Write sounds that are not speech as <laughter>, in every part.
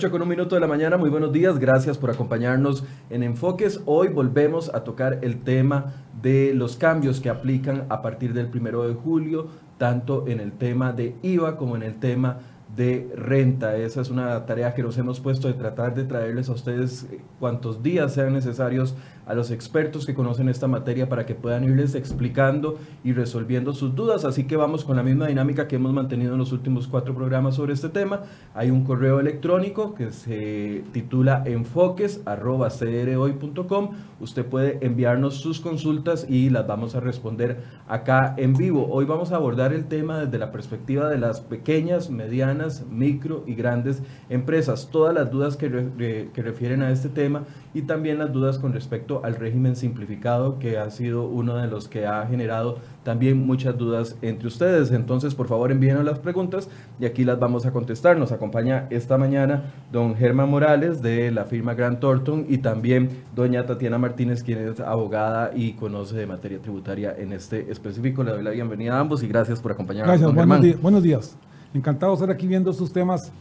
8 con un minuto de la mañana, muy buenos días, gracias por acompañarnos en Enfoques. Hoy volvemos a tocar el tema de los cambios que aplican a partir del primero de julio, tanto en el tema de IVA como en el tema de renta. Esa es una tarea que nos hemos puesto de tratar de traerles a ustedes eh, cuantos días sean necesarios a los expertos que conocen esta materia para que puedan irles explicando y resolviendo sus dudas. Así que vamos con la misma dinámica que hemos mantenido en los últimos cuatro programas sobre este tema. Hay un correo electrónico que se titula enfoques.cdrhoy.com. Usted puede enviarnos sus consultas y las vamos a responder acá en vivo. Hoy vamos a abordar el tema desde la perspectiva de las pequeñas, medianas, micro y grandes empresas. Todas las dudas que, que refieren a este tema y también las dudas con respecto al régimen simplificado, que ha sido uno de los que ha generado también muchas dudas entre ustedes. Entonces, por favor, envíenos las preguntas y aquí las vamos a contestar. Nos acompaña esta mañana don Germán Morales de la firma Grant Thornton y también doña Tatiana Martínez, quien es abogada y conoce de materia tributaria en este específico. Le doy la bienvenida a ambos y gracias por acompañarnos. Gracias, buenos, buenos días. Encantado de estar aquí viendo estos temas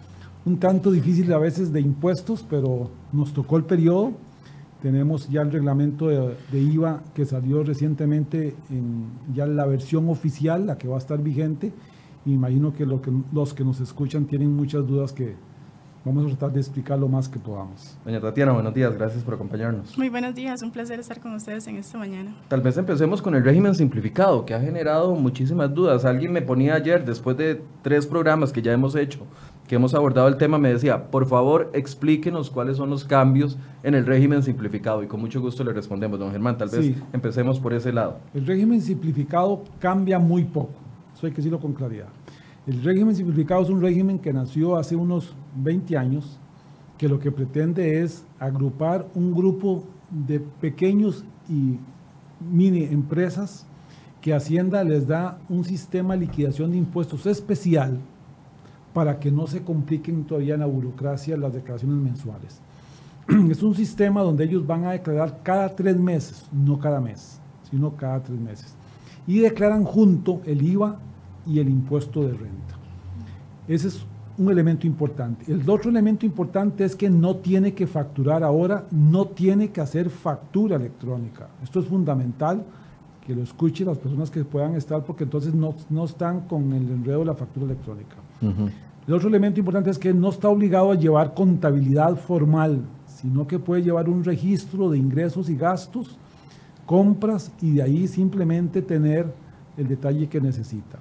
un tanto difícil a veces de impuestos, pero nos tocó el periodo. Tenemos ya el reglamento de, IVA que salió recientemente en ya la versión oficial, la que va a estar vigente. Imagino que los que nos escuchan tienen muchas dudas que vamos a tratar de explicar lo más que podamos. Doña Tatiana, buenos días, gracias por acompañarnos. Muy buenos días, un placer estar con ustedes en esta mañana. Tal vez empecemos con el régimen simplificado, que ha generado muchísimas dudas. Alguien me ponía ayer, después de tres programas que ya hemos hecho, que hemos abordado el tema, me decía, por favor, explíquenos cuáles son los cambios en el régimen simplificado. Y con mucho gusto le respondemos, don Germán. Tal vez empecemos por ese lado. El régimen simplificado cambia muy poco. Eso hay que decirlo con claridad. El régimen simplificado es un régimen que nació hace unos 20 años, que lo que pretende es agrupar un grupo de pequeños y mini empresas que Hacienda les da un sistema de liquidación de impuestos especial para que no se compliquen todavía en la burocracia las declaraciones mensuales. <clears throat> Es un sistema donde ellos van a declarar cada tres meses, no cada mes, sino cada tres meses. Y declaran junto el IVA y el impuesto de renta. Ese es un elemento importante. El otro elemento importante es que no tiene que facturar ahora, no tiene que hacer factura electrónica. Esto es fundamental que lo escuchen las personas que puedan estar, porque entonces no, no están con el enredo de la factura electrónica. El otro elemento importante es que no está obligado a llevar contabilidad formal, sino que puede llevar un registro de ingresos y gastos, compras y de ahí simplemente tener el detalle que necesita.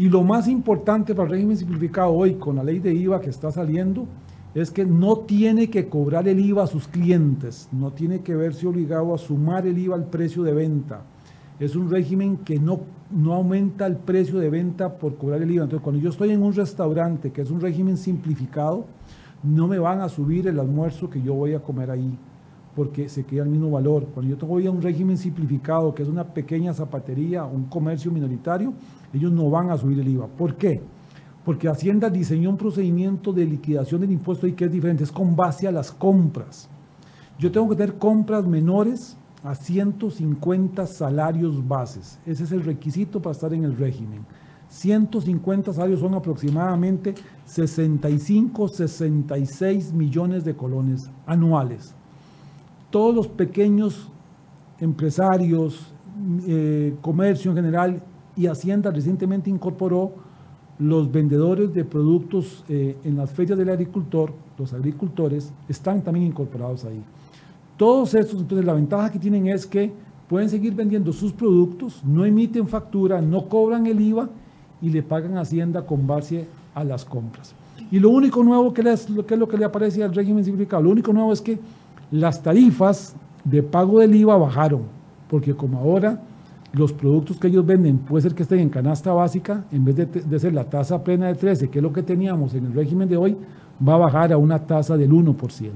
Y lo más importante para el régimen simplificado hoy con la ley de IVA que está saliendo es que no tiene que cobrar el IVA a sus clientes, no tiene que verse obligado a sumar el IVA al precio de venta es un régimen que no, no aumenta el precio de venta por cobrar el IVA. Entonces, cuando yo estoy en un restaurante, que es un régimen simplificado, no me van a subir el almuerzo que yo voy a comer ahí, porque se queda el mismo valor. Cuando yo voy a un régimen simplificado, que es una pequeña zapatería, un comercio minoritario, ellos no van a subir el IVA. ¿Por qué? Porque Hacienda diseñó un procedimiento de liquidación del impuesto y que es diferente, es con base a las compras. Yo tengo que tener compras menores a 150 salarios bases. Ese es el requisito para estar en el régimen. 150 salarios son aproximadamente 65, 66 millones de colones anuales. Todos los pequeños empresarios, eh, comercio en general y Hacienda recientemente incorporó los vendedores de productos eh, en las ferias del agricultor, los agricultores, están también incorporados ahí. Todos estos, entonces la ventaja que tienen es que pueden seguir vendiendo sus productos, no emiten factura, no cobran el IVA y le pagan Hacienda con base a las compras. Y lo único nuevo que, les, lo que es lo que le aparece al régimen simplificado, lo único nuevo es que las tarifas de pago del IVA bajaron, porque como ahora los productos que ellos venden puede ser que estén en canasta básica, en vez de, de ser la tasa plena de 13, que es lo que teníamos en el régimen de hoy, va a bajar a una tasa del 1%.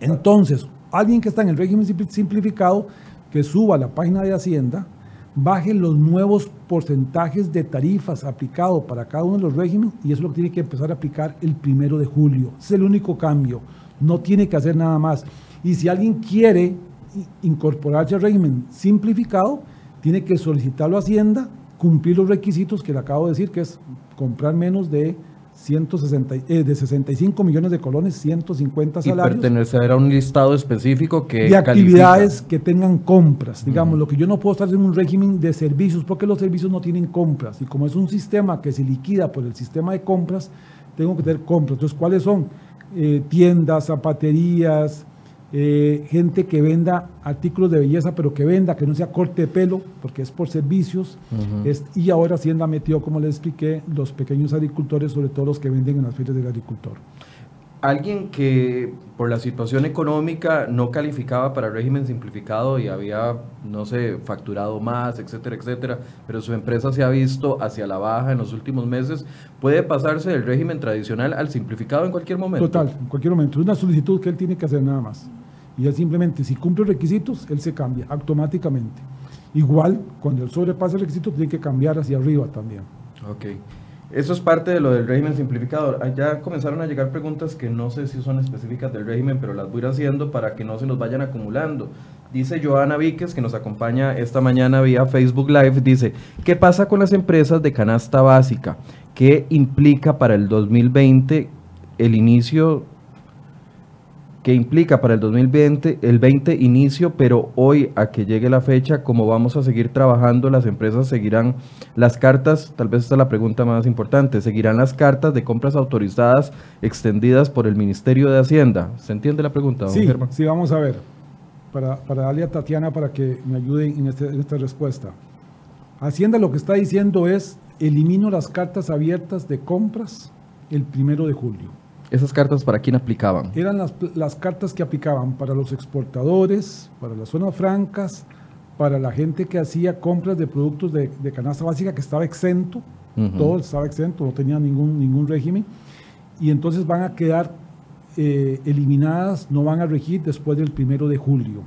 Entonces, alguien que está en el régimen simplificado, que suba a la página de Hacienda, baje los nuevos porcentajes de tarifas aplicados para cada uno de los regímenes y eso es lo que tiene que empezar a aplicar el primero de julio. Es el único cambio. No tiene que hacer nada más. Y si alguien quiere incorporarse al régimen simplificado, tiene que solicitarlo a Hacienda, cumplir los requisitos que le acabo de decir, que es comprar menos de 160, eh, de 65 millones de colones, 150 salarios. Y pertenecer a un listado específico que... De actividades que tengan compras. Digamos, lo que yo no puedo estar en un régimen de servicios porque los servicios no tienen compras. Y como es un sistema que se liquida por el sistema de compras, tengo que tener compras. Entonces, ¿cuáles son? Eh, tiendas, zapaterías, eh, gente que venda artículos de belleza, pero que venda, que no sea corte de pelo, porque es por servicios. y ahora Hacienda metió, como les expliqué, los pequeños agricultores, sobre todo los que venden en las ferias del agricultor. Alguien que por la situación económica no calificaba para régimen simplificado y había, no sé, facturado más, etcétera, etcétera, pero su empresa se ha visto hacia la baja en los últimos meses, puede pasarse del régimen tradicional al simplificado en cualquier momento. Total, en cualquier momento. Es una solicitud que él tiene que hacer nada más. Y él simplemente, si cumple requisitos, él se cambia automáticamente. Igual, cuando él sobrepasa el requisito, tiene que cambiar hacia arriba también. Ok. Eso es parte de lo del régimen simplificado. Ah, ya comenzaron a llegar preguntas que no sé si son específicas del régimen, pero las voy a ir haciendo para que no se nos vayan acumulando. Dice Joana Víquez, que nos acompaña esta mañana vía Facebook Live, dice, ¿qué pasa con las empresas de canasta básica? ¿Qué implica para el 2020 el inicio que implica para el 2020 el 20 inicio, pero hoy a que llegue la fecha, como vamos a seguir trabajando, las empresas seguirán las cartas, tal vez esta es la pregunta más importante, seguirán las cartas de compras autorizadas extendidas por el Ministerio de Hacienda. ¿Se entiende la pregunta? sí, sí, vamos a ver. Para, para darle a Tatiana para que me ayude en, este, en esta respuesta. Hacienda lo que está diciendo es, elimino las cartas abiertas de compras el primero de julio. ¿Esas cartas para quién aplicaban? Eran las, cartas que aplicaban para los exportadores, para las zonas francas, para la gente que hacía compras de productos de, canasta básica que estaba exento, todo estaba exento, no tenía ningún, ningún régimen, y entonces van a quedar eh, eliminadas, no van a regir después del primero de julio.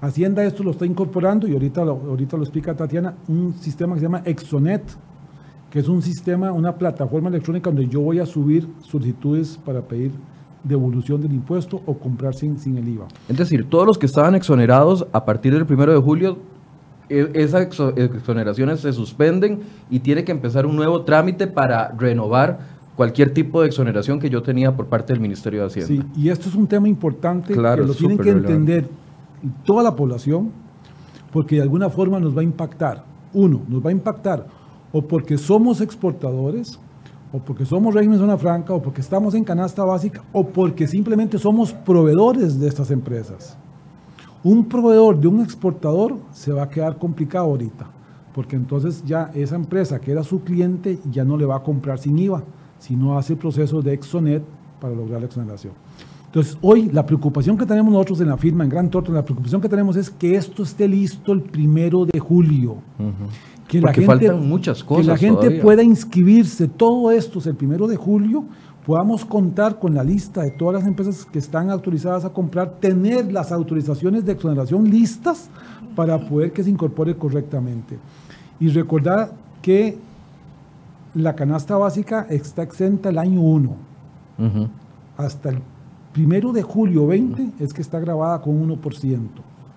Hacienda esto lo está incorporando, y ahorita ahorita lo explica Tatiana, un sistema que se llama Exonet, que es un sistema, una plataforma electrónica donde yo voy a subir solicitudes para pedir devolución del impuesto o comprar sin, sin el IVA. Es decir, todos los que estaban exonerados a partir del primero de julio, e, esas exoneraciones se suspenden y tiene que empezar un nuevo trámite para renovar cualquier tipo de exoneración que yo tenía por parte del Ministerio de Hacienda. Sí, y esto es un tema importante que lo tienen que entender toda la población, porque de alguna forma nos va a impactar. Uno, nos va a impactar o porque somos exportadores, o porque somos régimen zona franca, o porque estamos en canasta básica, o porque simplemente somos proveedores de estas empresas. Un proveedor de un exportador se va a quedar complicado ahorita, porque entonces ya esa empresa que era su cliente ya no le va a comprar sin IVA, sino hace el proceso de Exonet para lograr la exoneración. Entonces, hoy la preocupación que tenemos nosotros en la firma, en Gran Torto, la preocupación que tenemos es que esto esté listo el primero de julio que la gente, faltan muchas cosas. Que la gente pueda inscribirse. Todo esto es el primero de julio. Podamos contar con la lista de todas las empresas que están autorizadas a comprar, tener las autorizaciones de exoneración listas para poder que se incorpore correctamente. Y recordar que la canasta básica está exenta el año 1. Hasta el primero de julio 20 es que está grabada con 1%.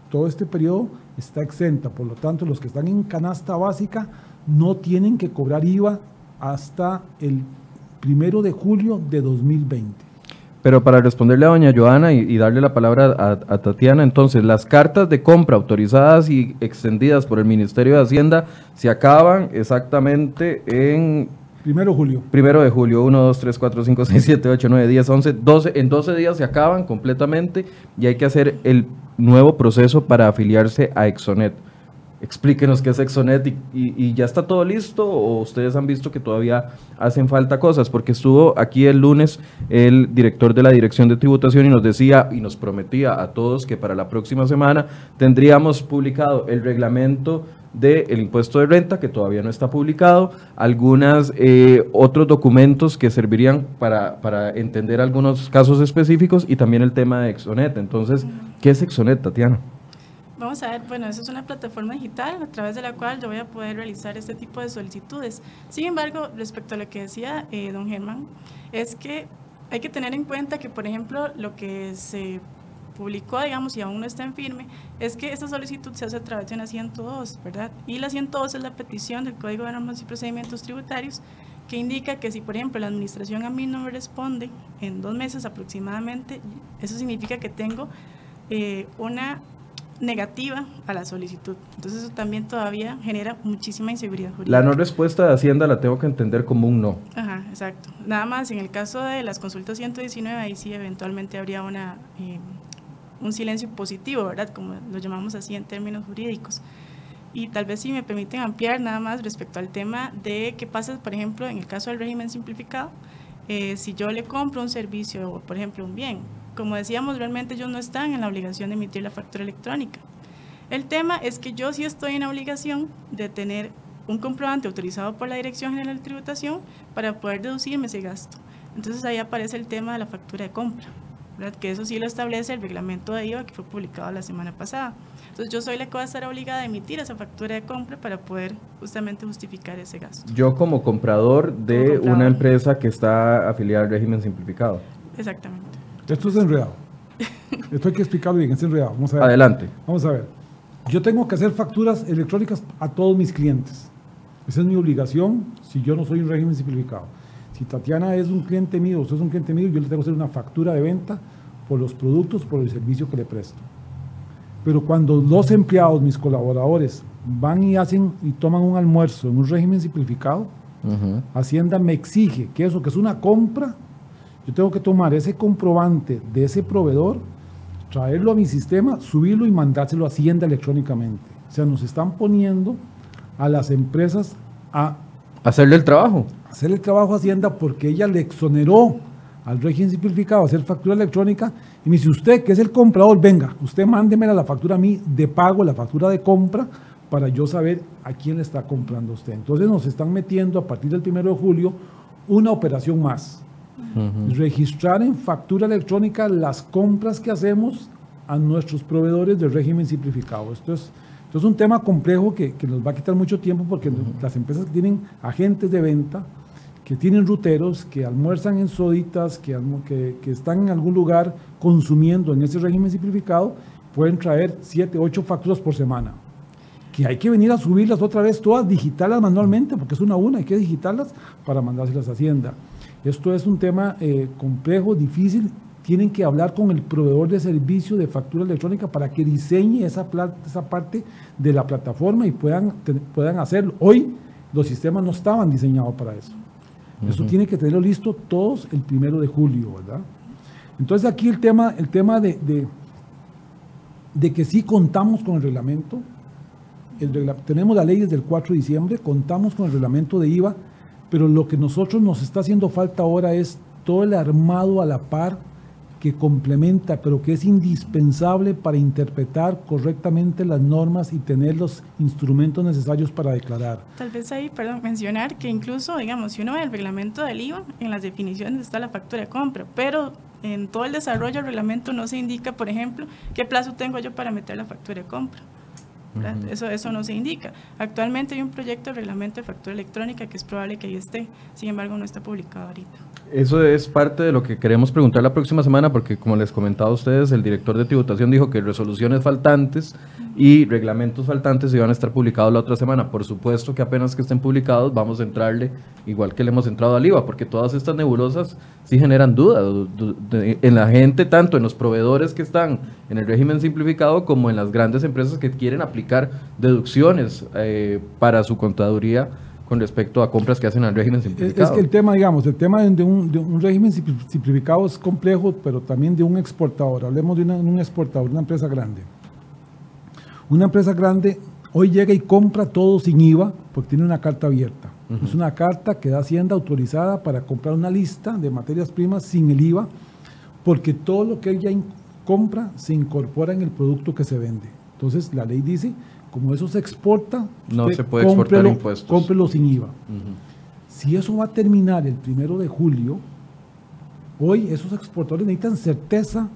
Todo este periodo está exenta. Por lo tanto, los que están en canasta básica no tienen que cobrar IVA hasta el primero de julio de 2020. Pero para responderle a doña Joana y, darle la palabra a, Tatiana, entonces las cartas de compra autorizadas y extendidas por el Ministerio de Hacienda se acaban exactamente en... Primero de julio. Primero de julio, 1, 2, 3, 4, 5, 6, 7, 8, 9, 10, 11, 12. En 12 días se acaban completamente y hay que hacer el nuevo proceso para afiliarse a Exonet. Explíquenos qué es Exonet y, ya está todo listo o ustedes han visto que todavía hacen falta cosas, porque estuvo aquí el lunes el director de la Dirección de Tributación y nos decía y nos prometía a todos que para la próxima semana tendríamos publicado el reglamento del impuesto de renta, que todavía no está publicado, algunos eh, otros documentos que servirían para, para entender algunos casos específicos y también el tema de Exonet. Entonces, ¿qué es Exonet, Tatiana? Vamos a ver, bueno, eso es una plataforma digital a través de la cual yo voy a poder realizar este tipo de solicitudes. Sin embargo, respecto a lo que decía eh, don Germán, es que hay que tener en cuenta que, por ejemplo, lo que se publicó, digamos, y aún no está en firme, es que esta solicitud se hace a través de una 102, ¿verdad? Y la 102 es la petición del Código de Normas y Procedimientos Tributarios que indica que si, por ejemplo, la administración a mí no me responde en dos meses aproximadamente, eso significa que tengo eh, una negativa a la solicitud. Entonces eso también todavía genera muchísima inseguridad jurídica. La no respuesta de Hacienda la tengo que entender como un no. Ajá, exacto. Nada más en el caso de las consultas 119, ahí sí eventualmente habría una, eh, un silencio positivo, ¿verdad? Como lo llamamos así en términos jurídicos. Y tal vez si me permiten ampliar nada más respecto al tema de qué pasa, por ejemplo, en el caso del régimen simplificado, eh, si yo le compro un servicio o, por ejemplo, un bien, como decíamos, realmente ellos no están en la obligación de emitir la factura electrónica. El tema es que yo sí estoy en la obligación de tener un comprobante autorizado por la Dirección General de Tributación para poder deducirme ese gasto. Entonces ahí aparece el tema de la factura de compra, ¿verdad? que eso sí lo establece el reglamento de IVA que fue publicado la semana pasada. Entonces yo soy la que va a estar obligada a emitir esa factura de compra para poder justamente justificar ese gasto. Yo como comprador de una empresa que está afiliada al régimen simplificado. Exactamente. Esto es enredado. <laughs> Esto hay que explicarlo bien, es enredado. Vamos a ver. Adelante. Vamos a ver. Yo tengo que hacer facturas electrónicas a todos mis clientes. Esa es mi obligación si yo no soy un régimen simplificado. Si Tatiana es un cliente mío, usted es un cliente mío, yo le tengo que hacer una factura de venta por los productos, por el servicio que le presto. Pero cuando los empleados, mis colaboradores, van y hacen y toman un almuerzo en un régimen simplificado, Hacienda me exige que eso, que es una compra, yo tengo que tomar ese comprobante de ese proveedor, traerlo a mi sistema, subirlo y mandárselo a Hacienda electrónicamente. O sea, nos están poniendo a las empresas a hacerle el trabajo. Hacerle el trabajo a Hacienda porque ella le exoneró al régimen simplificado hacer factura electrónica y me dice, usted que es el comprador, venga, usted mándeme la factura a mí de pago, la factura de compra, para yo saber a quién le está comprando usted. Entonces nos están metiendo a partir del 1 de julio una operación más. Registrar en factura electrónica las compras que hacemos a nuestros proveedores del régimen simplificado. Esto es, esto es un tema complejo que, que, nos va a quitar mucho tiempo porque las empresas que tienen agentes de venta, que tienen ruteros, que almuerzan en soditas, que, que, están en algún lugar consumiendo en ese régimen simplificado, pueden traer 7, 8 facturas por semana. Que hay que venir a subirlas otra vez, todas digitarlas manualmente, porque es una a una, hay que digitarlas para mandárselas a Hacienda. Esto es un tema eh, complejo, difícil. Tienen que hablar con el proveedor de servicio de factura electrónica para que diseñe esa, esa parte de la plataforma y puedan, puedan hacerlo. Hoy los sistemas no estaban diseñados para eso. Eso tiene que tenerlo listo todos el primero de julio, ¿verdad? Entonces aquí el tema, el tema de, de, que sí contamos con el reglamento, tenemos la ley desde el 4 de diciembre, contamos con el reglamento de IVA, pero lo que nosotros nos está haciendo falta ahora es todo el armado a la par que complementa, pero que es indispensable para interpretar correctamente las normas y tener los instrumentos necesarios para declarar. Tal vez ahí, perdón, mencionar que incluso, digamos, si uno ve el reglamento del IVA, en las definiciones está la factura de compra, pero en todo el desarrollo del reglamento no se indica, por ejemplo, qué plazo tengo yo para meter la factura de compra. Eso, eso no se indica. Actualmente hay un proyecto de reglamento de factura electrónica que es probable que ahí esté, sin embargo no está publicado ahorita. Eso es parte de lo que queremos preguntar la próxima semana, porque como les comentaba a ustedes, el director de tributación dijo que resoluciones faltantes y reglamentos faltantes iban a estar publicados la otra semana. Por supuesto que apenas que estén publicados vamos a entrarle, igual que le hemos entrado al IVA, porque todas estas nebulosas sí generan dudas en la gente, tanto en los proveedores que están en el régimen simplificado como en las grandes empresas que quieren aplicar deducciones eh, para su contaduría con respecto a compras que hacen al régimen simplificado. Es que el tema, digamos, el tema de un, de un régimen simplificado es complejo, pero también de un exportador. Hablemos de un exportador, una empresa grande. Una empresa grande hoy llega y compra todo sin IVA porque tiene una carta abierta. Es una carta que da Hacienda autorizada para comprar una lista de materias primas sin el IVA porque todo lo que ella compra se incorpora en el producto que se vende. Entonces la ley dice como eso se exporta, no se puede exportar impuestos. Cómprelo sin IVA. Si eso va a terminar el primero de julio, hoy esos exportadores necesitan certeza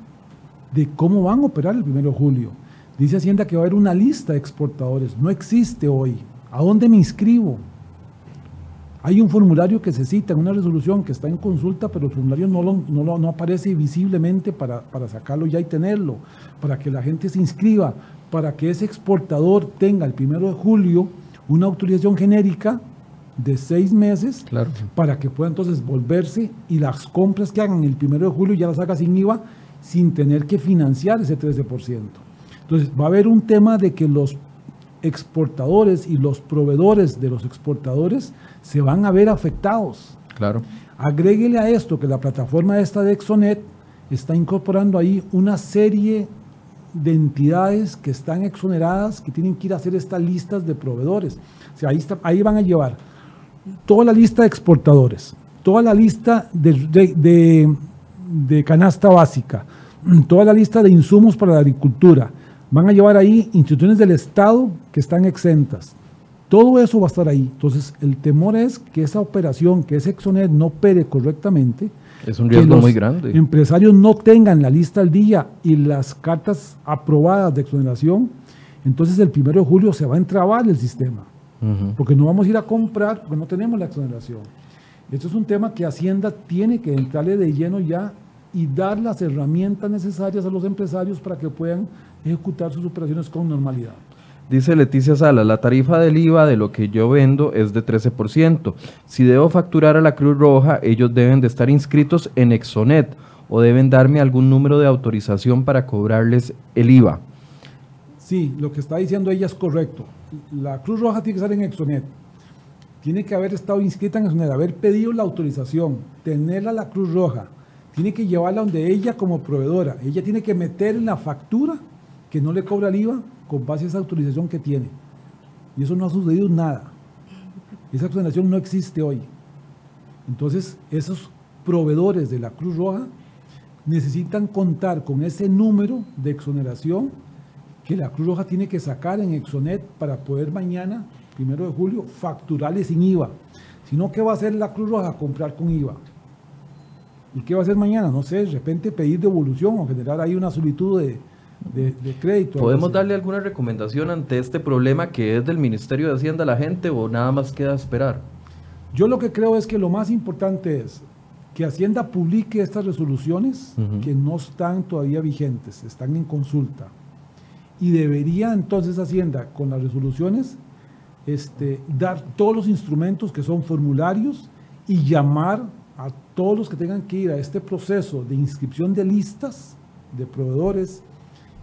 de cómo van a operar el primero de julio. Dice Hacienda que va a haber una lista de exportadores. No existe hoy. ¿A dónde me inscribo? Hay un formulario que se cita en una resolución que está en consulta, pero el formulario no, no, no aparece visiblemente para, para, sacarlo ya y tenerlo, para que la gente se inscriba, para que ese exportador tenga el primero de julio una autorización genérica de seis meses Claro. para que pueda entonces volverse y las compras que hagan el primero de julio ya las haga sin IVA, sin tener que financiar ese 13%. Entonces va a haber un tema de que los exportadores y los proveedores de los exportadores se van a ver afectados. Claro. Agréguele a esto que la plataforma esta de Exonet está incorporando ahí una serie de entidades que están exoneradas, que tienen que ir a hacer estas listas de proveedores. O sea, ahí, está- ahí van a llevar toda la lista de exportadores, toda la lista de, de- de- de canasta básica, <clears throat> toda la lista de insumos para la agricultura. Van a llevar ahí instituciones del Estado que están exentas. Todo eso va a estar ahí. Entonces, el temor es que esa operación, que ese Exonet no opere correctamente. Es un que riesgo los muy grande. empresarios no tengan la lista al día y las cartas aprobadas de exoneración, entonces el primero de julio se va a entrabar el sistema porque no vamos a ir a comprar porque no tenemos la exoneración. Esto es un tema que Hacienda tiene que entrarle de lleno ya y dar las herramientas necesarias a los empresarios para que puedan ejecutar sus operaciones con normalidad. Dice Leticia Sala, la tarifa del IVA de lo que yo vendo es de 13%. Si debo facturar a la Cruz Roja, ellos deben de estar inscritos en Exonet o deben darme algún número de autorización para cobrarles el IVA. Sí, lo que está diciendo ella es correcto. La Cruz Roja tiene que estar en Exonet. Tiene que haber estado inscrita en Exonet, haber pedido la autorización, tenerla la Cruz Roja. Tiene que llevarla donde ella como proveedora. Ella tiene que meter en la factura que no le cobra el IVA con base a esa autorización que tiene. Y eso no ha sucedido nada. Esa exoneración no existe hoy. Entonces, esos proveedores de la Cruz Roja necesitan contar con ese número de exoneración que la Cruz Roja tiene que sacar en Exonet para poder mañana, primero de julio, facturarle sin IVA. Si no, ¿qué va a hacer la Cruz Roja? Comprar con IVA. ¿Y qué va a hacer mañana? No sé, de repente pedir devolución o generar ahí una solicitud de, de- de crédito. ¿Podemos darle alguna recomendación ante este problema que es del Ministerio de Hacienda a la gente o nada más queda esperar? Yo lo que creo es que lo más importante es que Hacienda publique estas resoluciones que no están todavía vigentes, están en consulta. Y debería entonces Hacienda, con las resoluciones, este, dar todos los instrumentos que son formularios y llamar a todos los que tengan que ir a este proceso de inscripción de listas de proveedores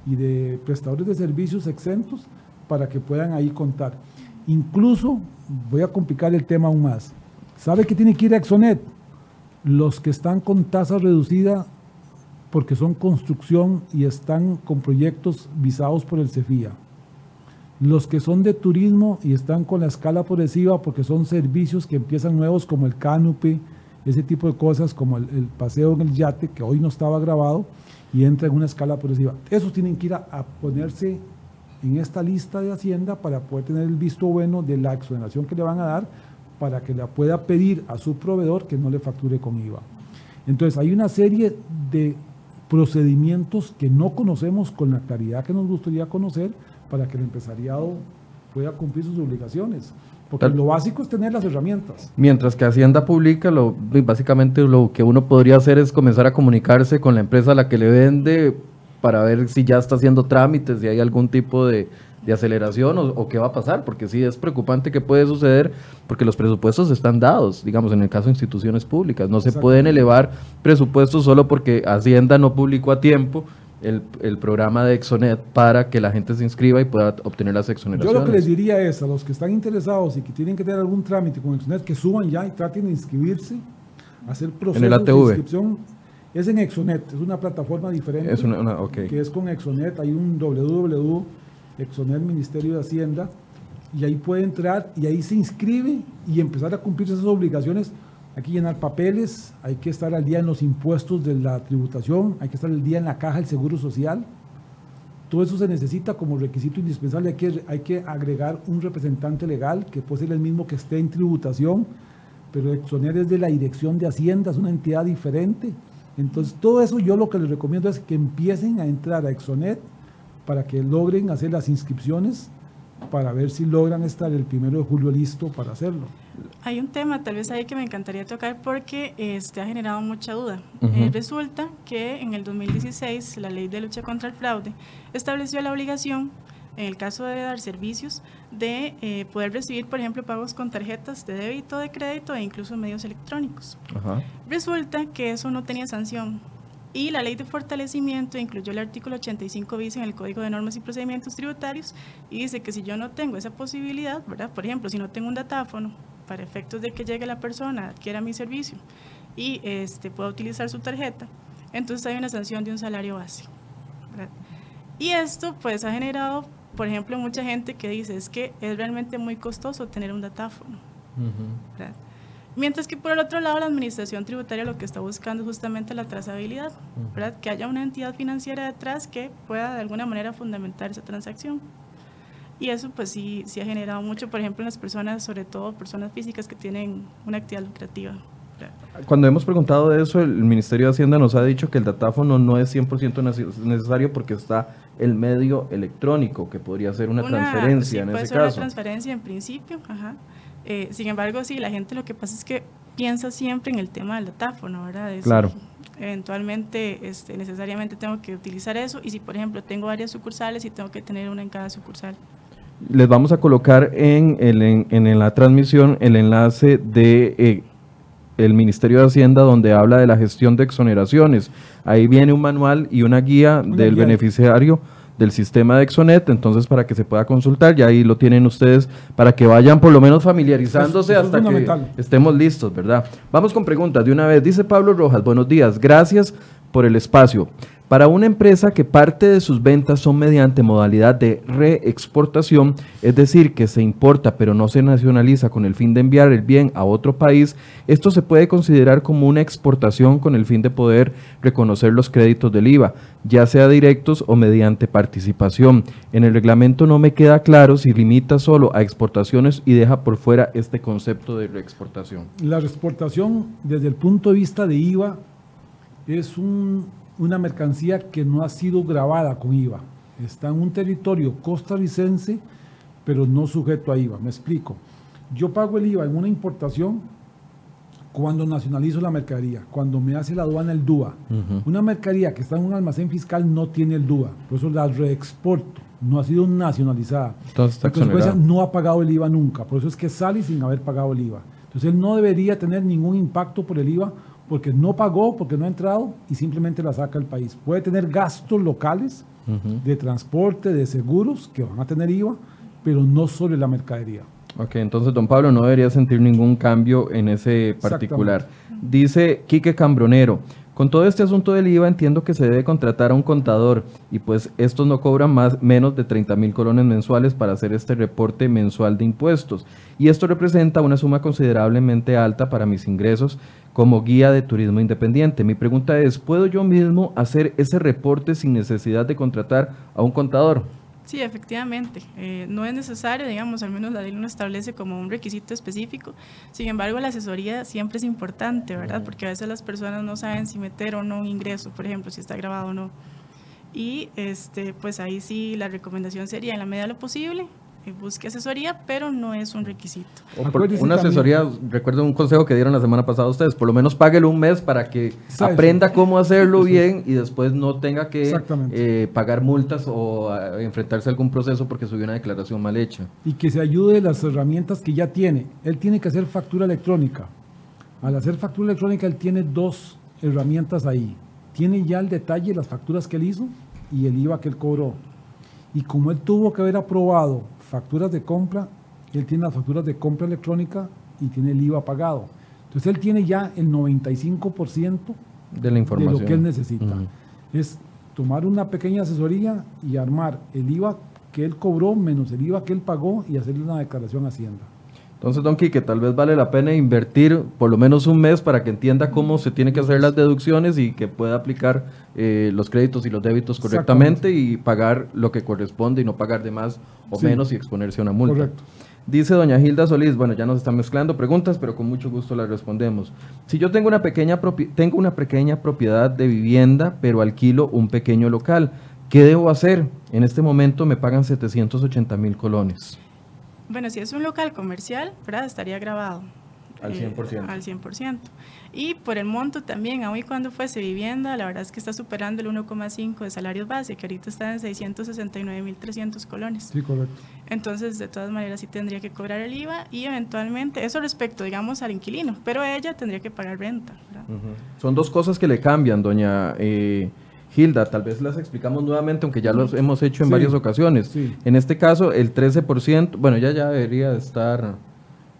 y de prestadores de servicios exentos para que puedan ahí contar. Incluso, voy a complicar el tema aún más, ¿sabe que tiene que ir a Exonet? Los que están con tasa reducida porque son construcción y están con proyectos visados por el CEFIA. Los que son de turismo y están con la escala progresiva porque son servicios que empiezan nuevos como el canopy, ese tipo de cosas como el, el paseo en el yate, que hoy no estaba grabado, y entra en una escala progresiva. Esos tienen que ir a, a ponerse en esta lista de Hacienda para poder tener el visto bueno de la exoneración que le van a dar para que la pueda pedir a su proveedor que no le facture con IVA. Entonces hay una serie de procedimientos que no conocemos con la claridad que nos gustaría conocer para que el empresariado pueda cumplir sus obligaciones. Porque Tal- lo básico es tener las herramientas. Mientras que Hacienda publica, lo, básicamente lo que uno podría hacer es comenzar a comunicarse con la empresa a la que le vende para ver si ya está haciendo trámites, si hay algún tipo de, de aceleración o, o qué va a pasar, porque sí es preocupante que puede suceder, porque los presupuestos están dados, digamos, en el caso de instituciones públicas. No se pueden elevar presupuestos solo porque Hacienda no publicó a tiempo el, el programa de Exonet para que la gente se inscriba y pueda obtener las Yo exoneraciones. lo que les diría es a los que están interesados y que tienen que tener algún trámite con Exonet, que suban ya y traten de inscribirse, hacer procesos el de ATV. inscripción. Es en Exonet, es una plataforma diferente. Es una, una- que es con Exonet, hay un www, Exonet Ministerio de Hacienda, y ahí puede entrar y ahí se inscribe y empezar a cumplir esas obligaciones. Hay que llenar papeles, hay que estar al día en los impuestos de la tributación, hay que estar al día en la caja del Seguro Social. Todo eso se necesita como requisito indispensable. Hay que, hay que agregar un representante legal que puede ser el mismo que esté en tributación, pero Exonet es de la Dirección de Hacienda, es una entidad diferente. Entonces, todo eso yo lo que les recomiendo es que empiecen a entrar a Exonet para que logren hacer las inscripciones para ver si logran estar el primero de julio listo para hacerlo. Hay un tema tal vez ahí que me encantaría tocar porque este, ha generado mucha duda. Eh, resulta que en el 2016 la ley de lucha contra el fraude estableció la obligación en el caso de dar servicios, de eh, poder recibir, por ejemplo, pagos con tarjetas de débito, de crédito e incluso medios electrónicos. Resulta que eso no tenía sanción. Y la ley de fortalecimiento incluyó el artículo 85 bis en el Código de Normas y Procedimientos Tributarios y dice que si yo no tengo esa posibilidad, ¿verdad? Por ejemplo, si no tengo un datáfono para efectos de que llegue la persona, adquiera mi servicio y este, pueda utilizar su tarjeta, entonces hay una sanción de un salario base. Y esto pues ha generado, por ejemplo, mucha gente que dice es que es realmente muy costoso tener un datáfono. Mientras que por el otro lado la administración tributaria lo que está buscando es justamente la trazabilidad, ¿verdad? que haya una entidad financiera detrás que pueda de alguna manera fundamentar esa transacción. Y eso pues sí, sí ha generado mucho, por ejemplo, en las personas, sobre todo personas físicas que tienen una actividad lucrativa. Cuando hemos preguntado de eso, el Ministerio de Hacienda nos ha dicho que el datáfono no es 100% necesario porque está el medio electrónico, que podría ser una, transferencia en puede ese ser caso. Una transferencia en principio, ajá. Eh, sin embargo, sí, la gente lo que pasa es que piensa siempre en el tema del datáfono, ¿verdad? claro. Eventualmente, este, necesariamente tengo que utilizar eso y si, por ejemplo, tengo varias sucursales y tengo que tener una en cada sucursal. Les vamos a colocar en, el, en, la transmisión el enlace de eh, el Ministerio de Hacienda donde habla de la gestión de exoneraciones. Ahí viene un manual y una guía del beneficiario del sistema de Exonet, entonces para que se pueda consultar, y ahí lo tienen ustedes para que vayan por lo menos familiarizándose hasta que estemos listos, ¿verdad? Vamos con preguntas de una vez. Dice Pablo Rojas, buenos días, gracias por el espacio. Para una empresa que parte de sus ventas son mediante modalidad de reexportación, es decir, que se importa pero no se nacionaliza con el fin de enviar el bien a otro país, esto se puede considerar como una exportación con el fin de poder reconocer los créditos del IVA, ya sea directos o mediante participación. En el reglamento no me queda claro si limita solo a exportaciones y deja por fuera este concepto de reexportación. La reexportación desde el punto de vista de IVA es un una mercancía que no ha sido grabada con IVA. Está en un territorio costarricense, pero no sujeto a IVA. Me explico. Yo pago el IVA en una importación cuando nacionalizo la mercadería, cuando me hace la aduana el DUA. Una mercadería que está en un almacén fiscal no tiene el DUA, por eso la reexporto, no ha sido nacionalizada. Entonces, no ha pagado el IVA nunca, por eso es que sale sin haber pagado el IVA. Entonces él no debería tener ningún impacto por el IVA porque no pagó, porque no ha entrado y simplemente la saca el país. Puede tener gastos locales de transporte, de seguros, que van a tener IVA, pero no sobre la mercadería. Ok, entonces don Pablo no debería sentir ningún cambio en ese particular. Dice Quique Cambronero, con todo este asunto del IVA entiendo que se debe contratar a un contador y pues estos no cobran más, menos de 30 mil colones mensuales para hacer este reporte mensual de impuestos. Y esto representa una suma considerablemente alta para mis ingresos como guía de turismo independiente. Mi pregunta es, ¿puedo yo mismo hacer ese reporte sin necesidad de contratar a un contador? Sí, efectivamente. Eh, no es necesario, digamos, al menos la ley no establece como un requisito específico. Sin embargo, la asesoría siempre es importante, ¿verdad? Porque a veces las personas no saben si meter o no un ingreso, por ejemplo, si está grabado o no. Y este, pues ahí sí la recomendación sería, en la medida de lo posible, busque asesoría, pero no es un requisito. una asesoría, recuerdo un consejo que dieron la semana pasada ustedes, por lo menos páguelo un mes para que aprenda cómo hacerlo bien y después no tenga que eh, pagar multas o enfrentarse a algún proceso porque subió una declaración mal hecha. Y que se ayude de las herramientas que ya tiene. Él tiene que hacer factura electrónica. Al hacer factura electrónica, él tiene dos herramientas ahí. Tiene ya el detalle de las facturas que él hizo y el IVA que él cobró. Y como él tuvo que haber aprobado facturas de compra, él tiene las facturas de compra electrónica y tiene el IVA pagado. Entonces él tiene ya el 95% de la información. De lo que él necesita. Es tomar una pequeña asesoría y armar el IVA que él cobró menos el IVA que él pagó y hacerle una declaración a Hacienda. Entonces, don Quique, tal vez vale la pena invertir por lo menos un mes para que entienda cómo se tienen que hacer las deducciones y que pueda aplicar eh, los créditos y los débitos correctamente y pagar lo que corresponde y no pagar de más o menos y exponerse a una multa. Correcto. Dice doña Hilda Solís, bueno, ya nos están mezclando preguntas, pero con mucho gusto las respondemos. Si yo tengo una pequeña, tengo una pequeña propiedad de vivienda, pero alquilo un pequeño local, ¿qué debo hacer? En este momento me pagan 780 mil colones. Bueno, si es un local comercial, ¿verdad? Estaría grabado. Al 100%. Eh, al 100%. Y por el monto también, aun y cuando fuese vivienda, la verdad es que está superando el 1,5 de salarios base, que ahorita está en 669.300 colones. Sí, correcto. Entonces, de todas maneras, sí tendría que cobrar el IVA y eventualmente, eso respecto, digamos, al inquilino, pero ella tendría que pagar renta. Son dos cosas que le cambian, doña eh, Hilda. Tal vez las explicamos nuevamente, aunque ya los hemos hecho en varias ocasiones. En este caso, el 13%, bueno, ella ya debería estar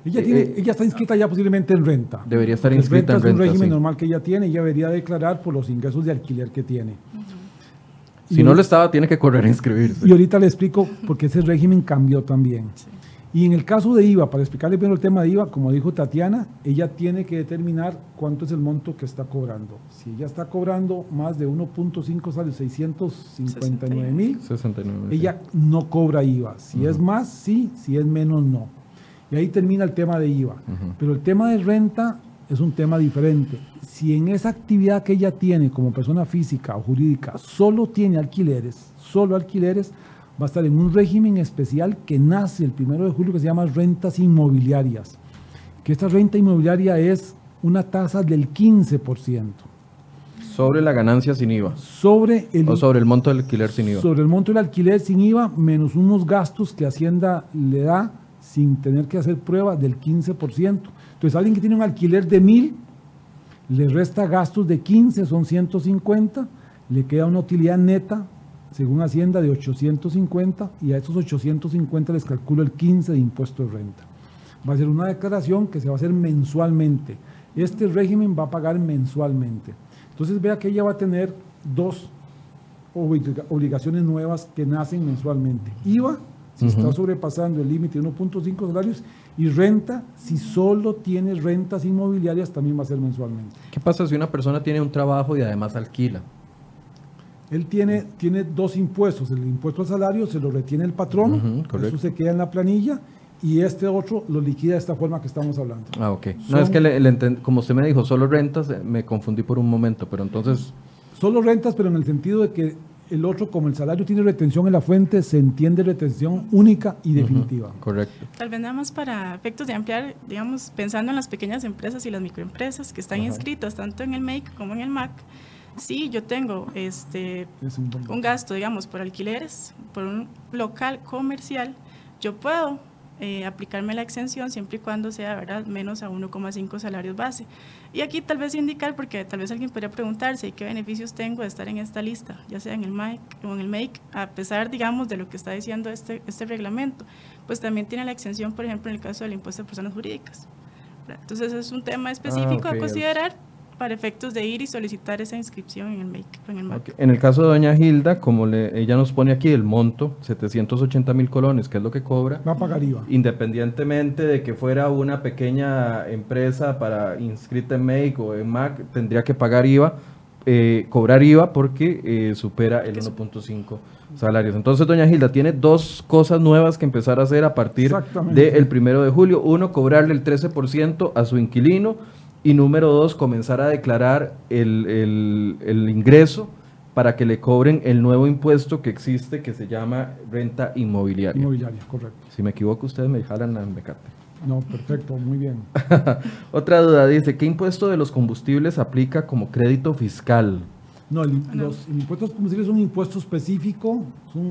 ella, tiene, eh, ella está inscrita ya posiblemente en renta. Debería estar inscrita en renta. Es un régimen normal que ella tiene y ella debería declarar por los ingresos de alquiler que tiene. Si no lo estaba, tiene que correr a inscribirse. Y ahorita le explico porque ese régimen cambió también. Y en el caso de IVA, para explicarle bien el tema de IVA, como dijo Tatiana, ella tiene que determinar cuánto es el monto que está cobrando. Si ella está cobrando más de 1.5 sale 659 mil, ella no cobra IVA. Si es más, sí, si es menos, no. Y ahí termina el tema de IVA. Pero el tema de renta es un tema diferente. Si en esa actividad que ella tiene como persona física o jurídica solo tiene alquileres, solo alquileres, va a estar en un régimen especial que nace el primero de julio que se llama rentas inmobiliarias. Que esta renta inmobiliaria es una tasa del 15%. Sobre la ganancia sin IVA. Sobre el, o sobre el monto del alquiler sin IVA. Sobre el monto del alquiler sin IVA, menos unos gastos que Hacienda le da sin tener que hacer prueba del 15%. Entonces, alguien que tiene un alquiler de 1000, le resta gastos de 15, son 150, le queda una utilidad neta, según Hacienda, de 850 y a esos 850 les calculo el 15 de impuesto de renta. Va a ser una declaración que se va a hacer mensualmente. Este régimen va a pagar mensualmente. Entonces vea que ella va a tener dos obligaciones nuevas que nacen mensualmente. IVA si está sobrepasando el límite de 1.5 salarios, y renta, si solo tienes rentas inmobiliarias, también va a ser mensualmente. ¿Qué pasa si una persona tiene un trabajo y además alquila? Él tiene, tiene dos impuestos, el impuesto al salario se lo retiene el patrón, eso se queda en la planilla, y este otro lo liquida de esta forma que estamos hablando. Ah, ok. no, es que como usted me dijo, solo rentas, eh, me confundí por un momento, pero entonces... Solo rentas, pero en el sentido de que el otro, como el salario tiene retención en la fuente, se entiende retención única y definitiva. correcto. Tal vez nada más para efectos de ampliar, digamos, pensando en las pequeñas empresas y las microempresas que están inscritas tanto en el MAKE como en el MAC. Sí, yo tengo este un gasto, digamos, por alquileres, por un local comercial, yo puedo eh, aplicarme la exención siempre y cuando sea ¿verdad? menos a 1,5 salarios base. Y aquí tal vez indicar, porque tal vez alguien podría preguntarse qué beneficios tengo de estar en esta lista, ya sea en el MAIC o en el MAKE, a pesar, digamos, de lo que está diciendo este, este reglamento, pues también tiene la exención, por ejemplo, en el caso del impuesto de personas jurídicas. Entonces es un tema específico ah, a considerar para efectos de ir y solicitar esa inscripción en el MAKE. En el, en el caso de doña Hilda, como le, ella nos pone aquí el monto, 780 mil colones, que es lo que cobra. Va a pagar IVA. Independientemente de que fuera una pequeña empresa para inscrita en MAKE o en MAC, tendría que pagar IVA, eh, cobrar IVA porque eh, supera el 1.5 salarios. Entonces, doña Hilda tiene dos cosas nuevas que empezar a hacer a partir del primero de julio. Uno, cobrarle el 13% a su inquilino y número dos, comenzar a declarar el, ingreso para que le cobren el nuevo impuesto que existe que se llama renta inmobiliaria. Inmobiliaria, correcto. Si me equivoco, ustedes me jalan la mecate. No, perfecto, muy bien. <laughs> Otra duda dice, ¿qué impuesto de los combustibles aplica como crédito fiscal? No, los impuestos combustibles es un impuesto específico,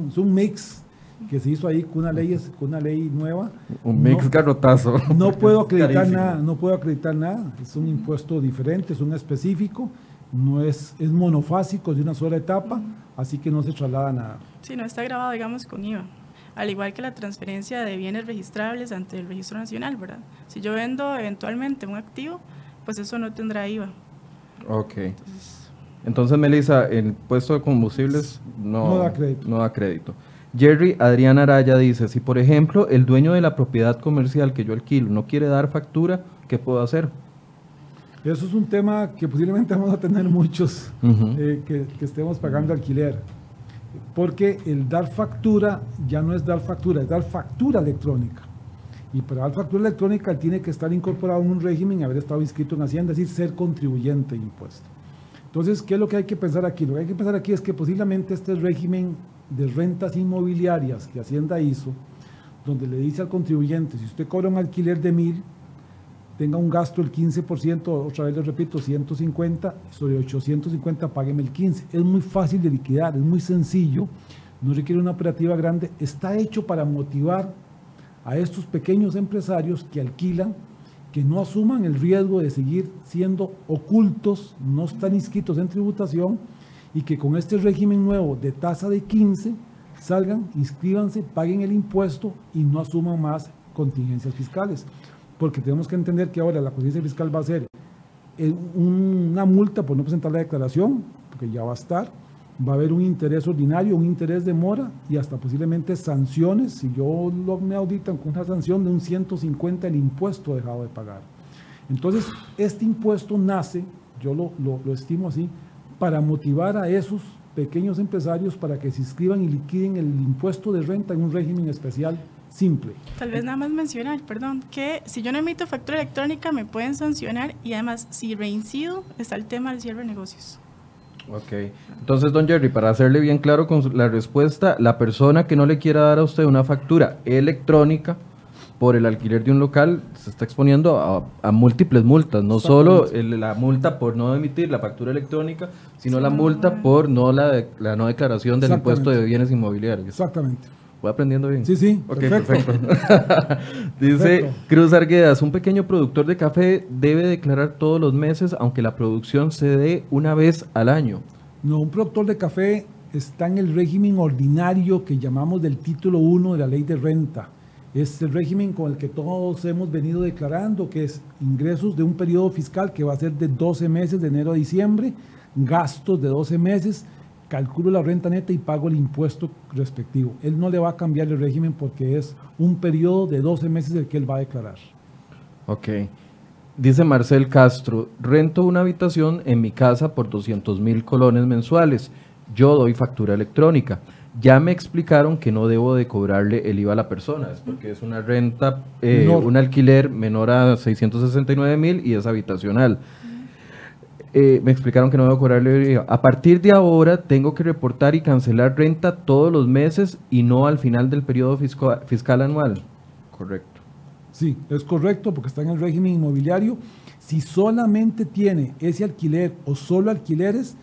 es un mix que se hizo ahí con una ley, con una ley nueva. Un mix no, garrotazo. No puedo acreditar nada, no puedo acreditar nada. Es un impuesto diferente, es un específico, no es, es monofásico, es de una sola etapa, así que no se traslada nada. Sí, no está grabado, digamos, con IVA. Al igual que la transferencia de bienes registrables ante el registro nacional, ¿verdad? Si yo vendo eventualmente un activo, pues eso no tendrá IVA. Ok. Entonces, Melissa, el impuesto de combustibles no, no da crédito. No da crédito. Jerry Adrián Araya dice, si por ejemplo el dueño de la propiedad comercial que yo alquilo no quiere dar factura, ¿qué puedo hacer? Eso es un tema que posiblemente vamos a tener muchos eh, que, estemos pagando alquiler. Porque el dar factura ya no es dar factura, es dar factura electrónica. Y para dar factura electrónica tiene que estar incorporado en un régimen y haber estado inscrito en Hacienda, es decir, ser contribuyente de impuesto. Entonces, ¿qué es lo que hay que pensar aquí? Lo que hay que pensar aquí es que posiblemente este régimen de rentas inmobiliarias que Hacienda hizo, donde le dice al contribuyente, si usted cobra un alquiler de mil, tenga un gasto del 15%, otra vez les repito, 150, sobre 850 págueme el 15. Es muy fácil de liquidar, es muy sencillo, no requiere una operativa grande, está hecho para motivar a estos pequeños empresarios que alquilan, que no asuman el riesgo de seguir siendo ocultos, no están inscritos en tributación y que con este régimen nuevo de tasa de 15 salgan, inscríbanse, paguen el impuesto y no asuman más contingencias fiscales porque tenemos que entender que ahora la conciencia fiscal va a ser eh, una multa por no presentar la declaración, porque ya va a estar, va a haber un interés ordinario, un interés de mora y hasta posiblemente sanciones, si yo lo, me auditan con una sanción de un 150 el impuesto dejado de pagar. Entonces, este impuesto nace, yo lo, lo estimo así, para motivar a esos pequeños empresarios para que se inscriban y liquiden el impuesto de renta en un régimen especial simple. Tal vez nada más mencionar, perdón, que si yo no emito factura electrónica me pueden sancionar y además si reincido está el tema del cierre de negocios. Ok, entonces don Jerry, para hacerle bien claro con la respuesta, la persona que no le quiera dar a usted una factura electrónica por el alquiler de un local se está exponiendo a, múltiples multas, no solo la multa por no emitir la factura electrónica, sino la multa por no la, la no declaración del impuesto de bienes inmobiliarios. Exactamente. Voy aprendiendo bien. Sí, sí, perfecto. <laughs> Dice Cruz Arguedas, un pequeño productor de café debe declarar todos los meses, aunque la producción se dé una vez al año. No, un productor de café está en el régimen ordinario que llamamos del título 1 de la ley de renta. Es el régimen con el que todos hemos venido declarando, que es ingresos de un periodo fiscal que va a ser de 12 meses, de enero a diciembre, gastos de 12 meses, calculo la renta neta y pago el impuesto respectivo. Él no le va a cambiar el régimen porque es un periodo de 12 meses el que él va a declarar. Ok. Dice Marcel Castro, rento una habitación en mi casa por 200 mil colones mensuales. Yo doy factura electrónica. Ya me explicaron que no debo de cobrarle el IVA a la persona, es porque es una renta, eh, un alquiler menor a 669 mil y es habitacional. Eh, me explicaron que no debo cobrarle A partir de ahora tengo que reportar y cancelar renta todos los meses y no al final del periodo fiscal, anual. Correcto. Sí, es correcto porque está en el régimen inmobiliario. Si solamente tiene ese alquiler o solo alquileres,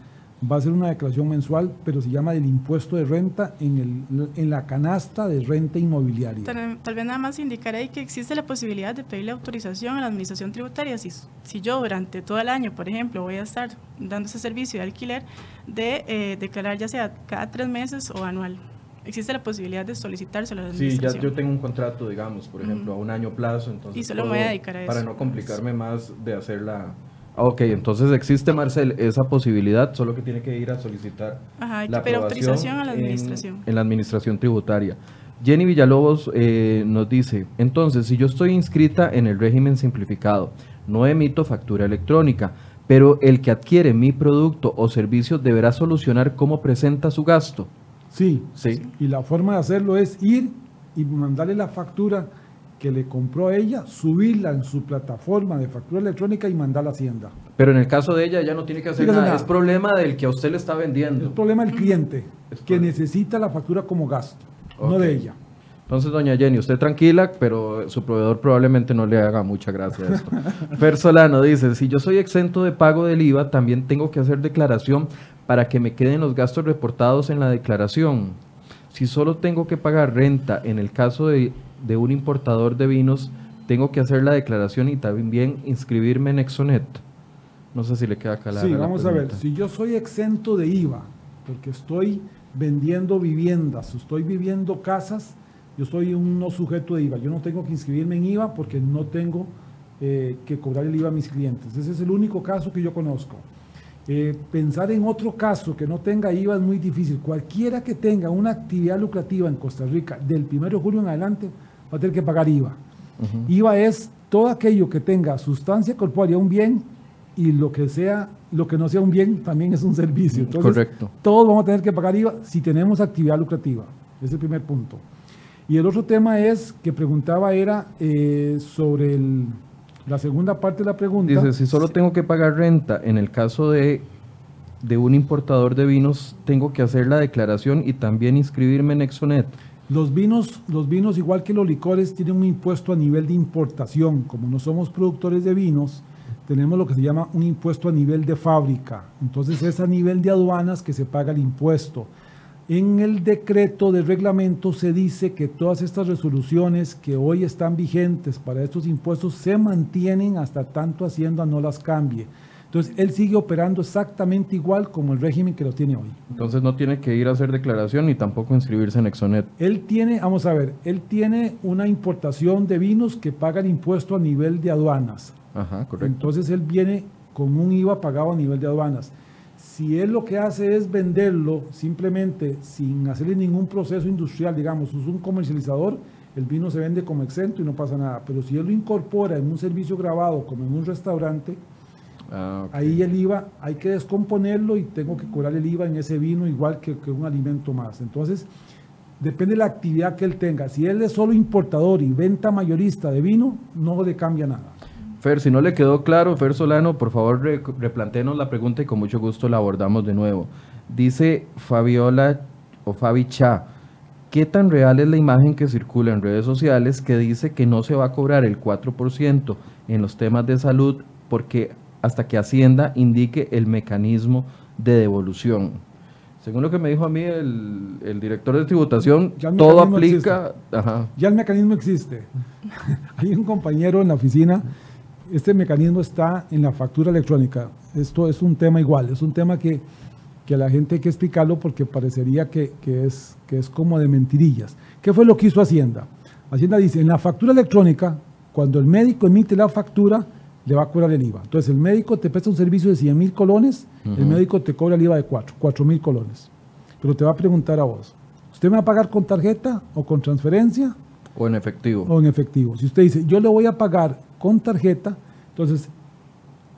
va a ser una declaración mensual, pero se llama del impuesto de renta en, el, en la canasta de renta inmobiliaria. Tal, vez nada más indicaré que existe la posibilidad de pedirle autorización a la administración tributaria. Si, si yo durante todo el año, por ejemplo, voy a estar dando ese servicio de alquiler, de eh, declarar ya sea cada tres meses o anual. Existe la posibilidad de solicitárselo a la administración. Sí, ya yo tengo un contrato, digamos, por ejemplo, a un año plazo. Entonces y solo me voy a dedicar a eso. Para no complicarme más de hacer la Ok, entonces existe, Marcel, esa posibilidad, solo que tiene que ir a solicitar Ajá, la autorización a la administración. En, la administración tributaria. Jenny Villalobos eh, nos dice, entonces, si yo estoy inscrita en el régimen simplificado, no emito factura electrónica, pero el que adquiere mi producto o servicio deberá solucionar cómo presenta su gasto. Sí, sí. Y la forma de hacerlo es ir y mandarle la factura que le compró a ella, subirla en su plataforma de factura electrónica y mandar a la Hacienda. Pero en el caso de ella, ya no tiene que hacer nada. Es problema del que a usted le está vendiendo. Es problema del cliente, que necesita la factura como gasto, no de ella. Entonces, doña Jenny, usted tranquila, pero su proveedor probablemente no le haga mucha gracia esto. <laughs> Fer Solano dice, si yo soy exento de pago del IVA, también tengo que hacer declaración para que me queden los gastos reportados en la declaración. Si solo tengo que pagar renta en el caso de de un importador de vinos, tengo que hacer la declaración y también inscribirme en Exonet. No sé si le queda clara. Sí, vamos a ver. Si yo soy exento de IVA, porque estoy vendiendo viviendas, estoy viviendo casas, yo soy un no sujeto de IVA. Yo no tengo que inscribirme en IVA porque no tengo eh, que cobrar el IVA a mis clientes. Ese es el único caso que yo conozco. Eh, pensar en otro caso que no tenga IVA es muy difícil. Cualquiera que tenga una actividad lucrativa en Costa Rica del 1 de julio en adelante va a tener que pagar IVA. IVA es todo aquello que tenga sustancia corpórea, un bien, y lo que sea, lo que no sea un bien también es un servicio. Entonces, Correcto. Todos vamos a tener que pagar IVA si tenemos actividad lucrativa. Ese es el primer punto. Y el otro tema es que preguntaba era eh, sobre la segunda parte de la pregunta. Dice, si solo tengo que pagar renta, en el caso de, de un importador de vinos, tengo que hacer la declaración y también inscribirme en Exonet. Los vinos, los vinos, igual que los licores, tienen un impuesto a nivel de importación. Como no somos productores de vinos, tenemos lo que se llama un impuesto a nivel de fábrica. Entonces es a nivel de aduanas que se paga el impuesto. En el decreto de reglamento se dice que todas estas resoluciones que hoy están vigentes para estos impuestos se mantienen hasta tanto Hacienda no las cambie. Entonces, él sigue operando exactamente igual como el régimen que lo tiene hoy. Entonces, no tiene que ir a hacer declaración ni tampoco inscribirse en Exonet. Él tiene, vamos a ver, él tiene una importación de vinos que paga el impuesto a nivel de aduanas. Ajá, correcto. Entonces, él viene con un IVA pagado a nivel de aduanas. Si él lo que hace es venderlo simplemente sin hacerle ningún proceso industrial, digamos, es un comercializador, el vino se vende como exento y no pasa nada. Pero si él lo incorpora en un servicio grabado, como en un restaurante, Ah, Ahí el IVA hay que descomponerlo y tengo que cobrar el IVA en ese vino igual que, un alimento más. Entonces, depende de la actividad que él tenga. Si él es solo importador y venta mayorista de vino, no le cambia nada. Fer, si no le quedó claro, Fer Solano, por favor re replantenos la pregunta y con mucho gusto la abordamos de nuevo. Dice Fabiola o Fabi Cha, ¿qué tan real es la imagen que circula en redes sociales que dice que no se va a cobrar el 4% en los temas de salud porque hasta que Hacienda indique el mecanismo de devolución. Según lo que me dijo a mí el, director de tributación, todo aplica. Ya el mecanismo existe. <laughs> Hay un compañero en la oficina, este mecanismo está en la factura electrónica. Esto es un tema igual, es un tema que, que a la gente hay que explicarlo porque parecería que, que, es, que es como de mentirillas. ¿Qué fue lo que hizo Hacienda? Hacienda dice, en la factura electrónica, cuando el médico emite la factura, le va a cobrar el IVA. Entonces, el médico te presta un servicio de 100 mil colones, el médico te cobra el IVA de 4, 4 mil colones. Pero te va a preguntar a vos, ¿usted me va a pagar con tarjeta o con transferencia? O en efectivo. O en efectivo. Si usted dice, yo le voy a pagar con tarjeta, entonces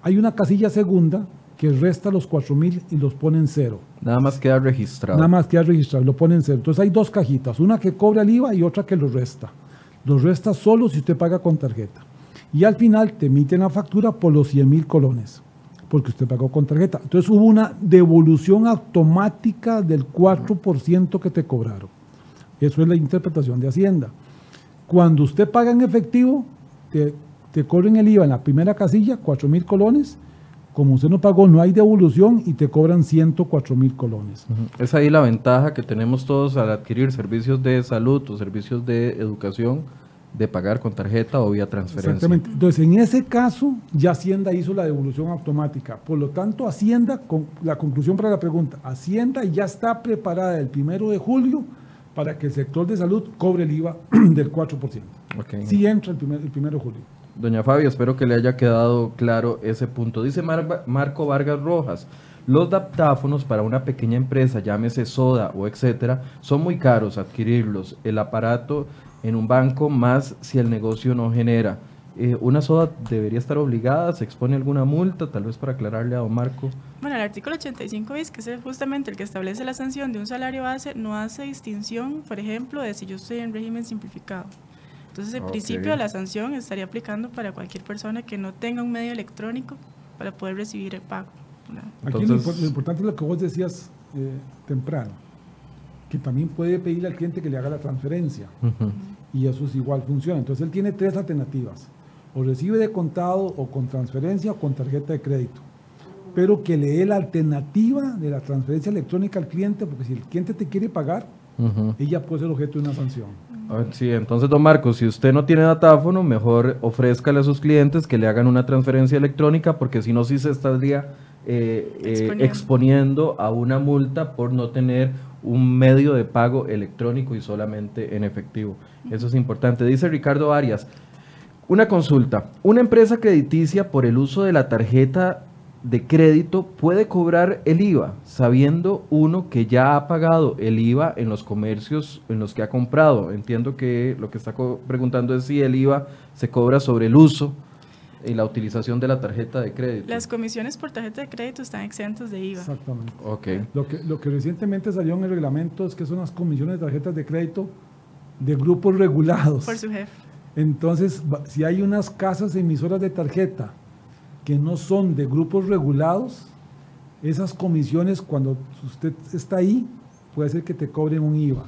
hay una casilla segunda que resta los 4 mil y los pone en cero. Nada más queda registrado. Nada más queda registrado, lo pone en cero. Entonces hay dos cajitas, una que cobra el IVA y otra que lo resta. Los resta solo si usted paga con tarjeta y al final te emiten la factura por los 100 mil colones, porque usted pagó con tarjeta. Entonces hubo una devolución automática del 4% que te cobraron. Eso es la interpretación de Hacienda. Cuando usted paga en efectivo, te, te cobran el IVA en la primera casilla, 4 mil colones. Como usted no pagó, no hay devolución y te cobran 104 mil colones. Es ahí la ventaja que tenemos todos al adquirir servicios de salud o servicios de educación de pagar con tarjeta o vía transferencia. Exactamente. Entonces, en ese caso, ya Hacienda hizo la devolución automática. Por lo tanto, Hacienda, con, la conclusión para la pregunta, Hacienda ya está preparada el primero de julio para que el sector de salud cobre el IVA <clears throat> del 4%. Okay. Sí entra el, primer, el primero de julio. Doña Fabio, espero que le haya quedado claro ese punto. Dice Marco Vargas Rojas, los daptáfonos para una pequeña empresa, llámese soda o etcétera, son muy caros adquirirlos. El aparato en un banco, más si el negocio no genera. Eh, ¿Una soda debería estar obligada? ¿Se expone alguna multa? Tal vez para aclararle a don Marco. Bueno, el artículo 85 bis, que es justamente el que establece la sanción de un salario base, no hace distinción, por ejemplo, de si yo estoy en régimen simplificado. Entonces, el principio de la sanción estaría aplicando para cualquier persona que no tenga un medio electrónico para poder recibir el pago. Aquí lo, importante es lo que vos decías eh, temprano, que también puede pedirle al cliente que le haga la transferencia. Y eso es igual funciona. Entonces él tiene tres alternativas, o recibe de contado o con transferencia o con tarjeta de crédito, pero que le dé la alternativa de la transferencia electrónica al cliente, porque si el cliente te quiere pagar, ella puede ser objeto de una sanción. Sí, entonces, don Marcos, si usted no tiene datáfono, mejor ofrézcale a sus clientes que le hagan una transferencia electrónica, porque si no, sí se estaría eh, eh, exponiendo a una multa por no tener un medio de pago electrónico y solamente en efectivo. Eso es importante. Dice Ricardo Arias, una consulta. Una empresa crediticia por el uso de la tarjeta de crédito puede cobrar el IVA, sabiendo uno que ya ha pagado el IVA en los comercios en los que ha comprado. Entiendo que lo que está preguntando es si el IVA se cobra sobre el uso y la utilización de la tarjeta de crédito. Las comisiones por tarjeta de crédito están exentas de IVA. Exactamente. Okay. Lo, que, lo que recientemente salió en el reglamento es que son las comisiones de tarjetas de crédito de grupos regulados. Por su jefe. Entonces, si hay unas casas emisoras de tarjeta que no son de grupos regulados, esas comisiones, cuando usted está ahí, puede ser que te cobren un IVA.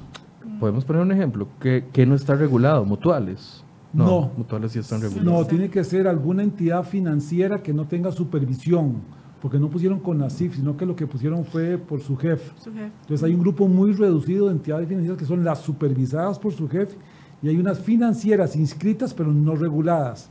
Podemos poner un ejemplo. ¿Qué, qué no está regulado? ¿Mutuales? No. Mutuales sí están regulados. No, tiene que ser alguna entidad financiera que no tenga supervisión, porque no pusieron con NACIF, sino que lo que pusieron fue por su jefe. Su jefe. Entonces hay un grupo muy reducido de entidades financieras que son las supervisadas por su jefe y hay unas financieras inscritas pero no reguladas.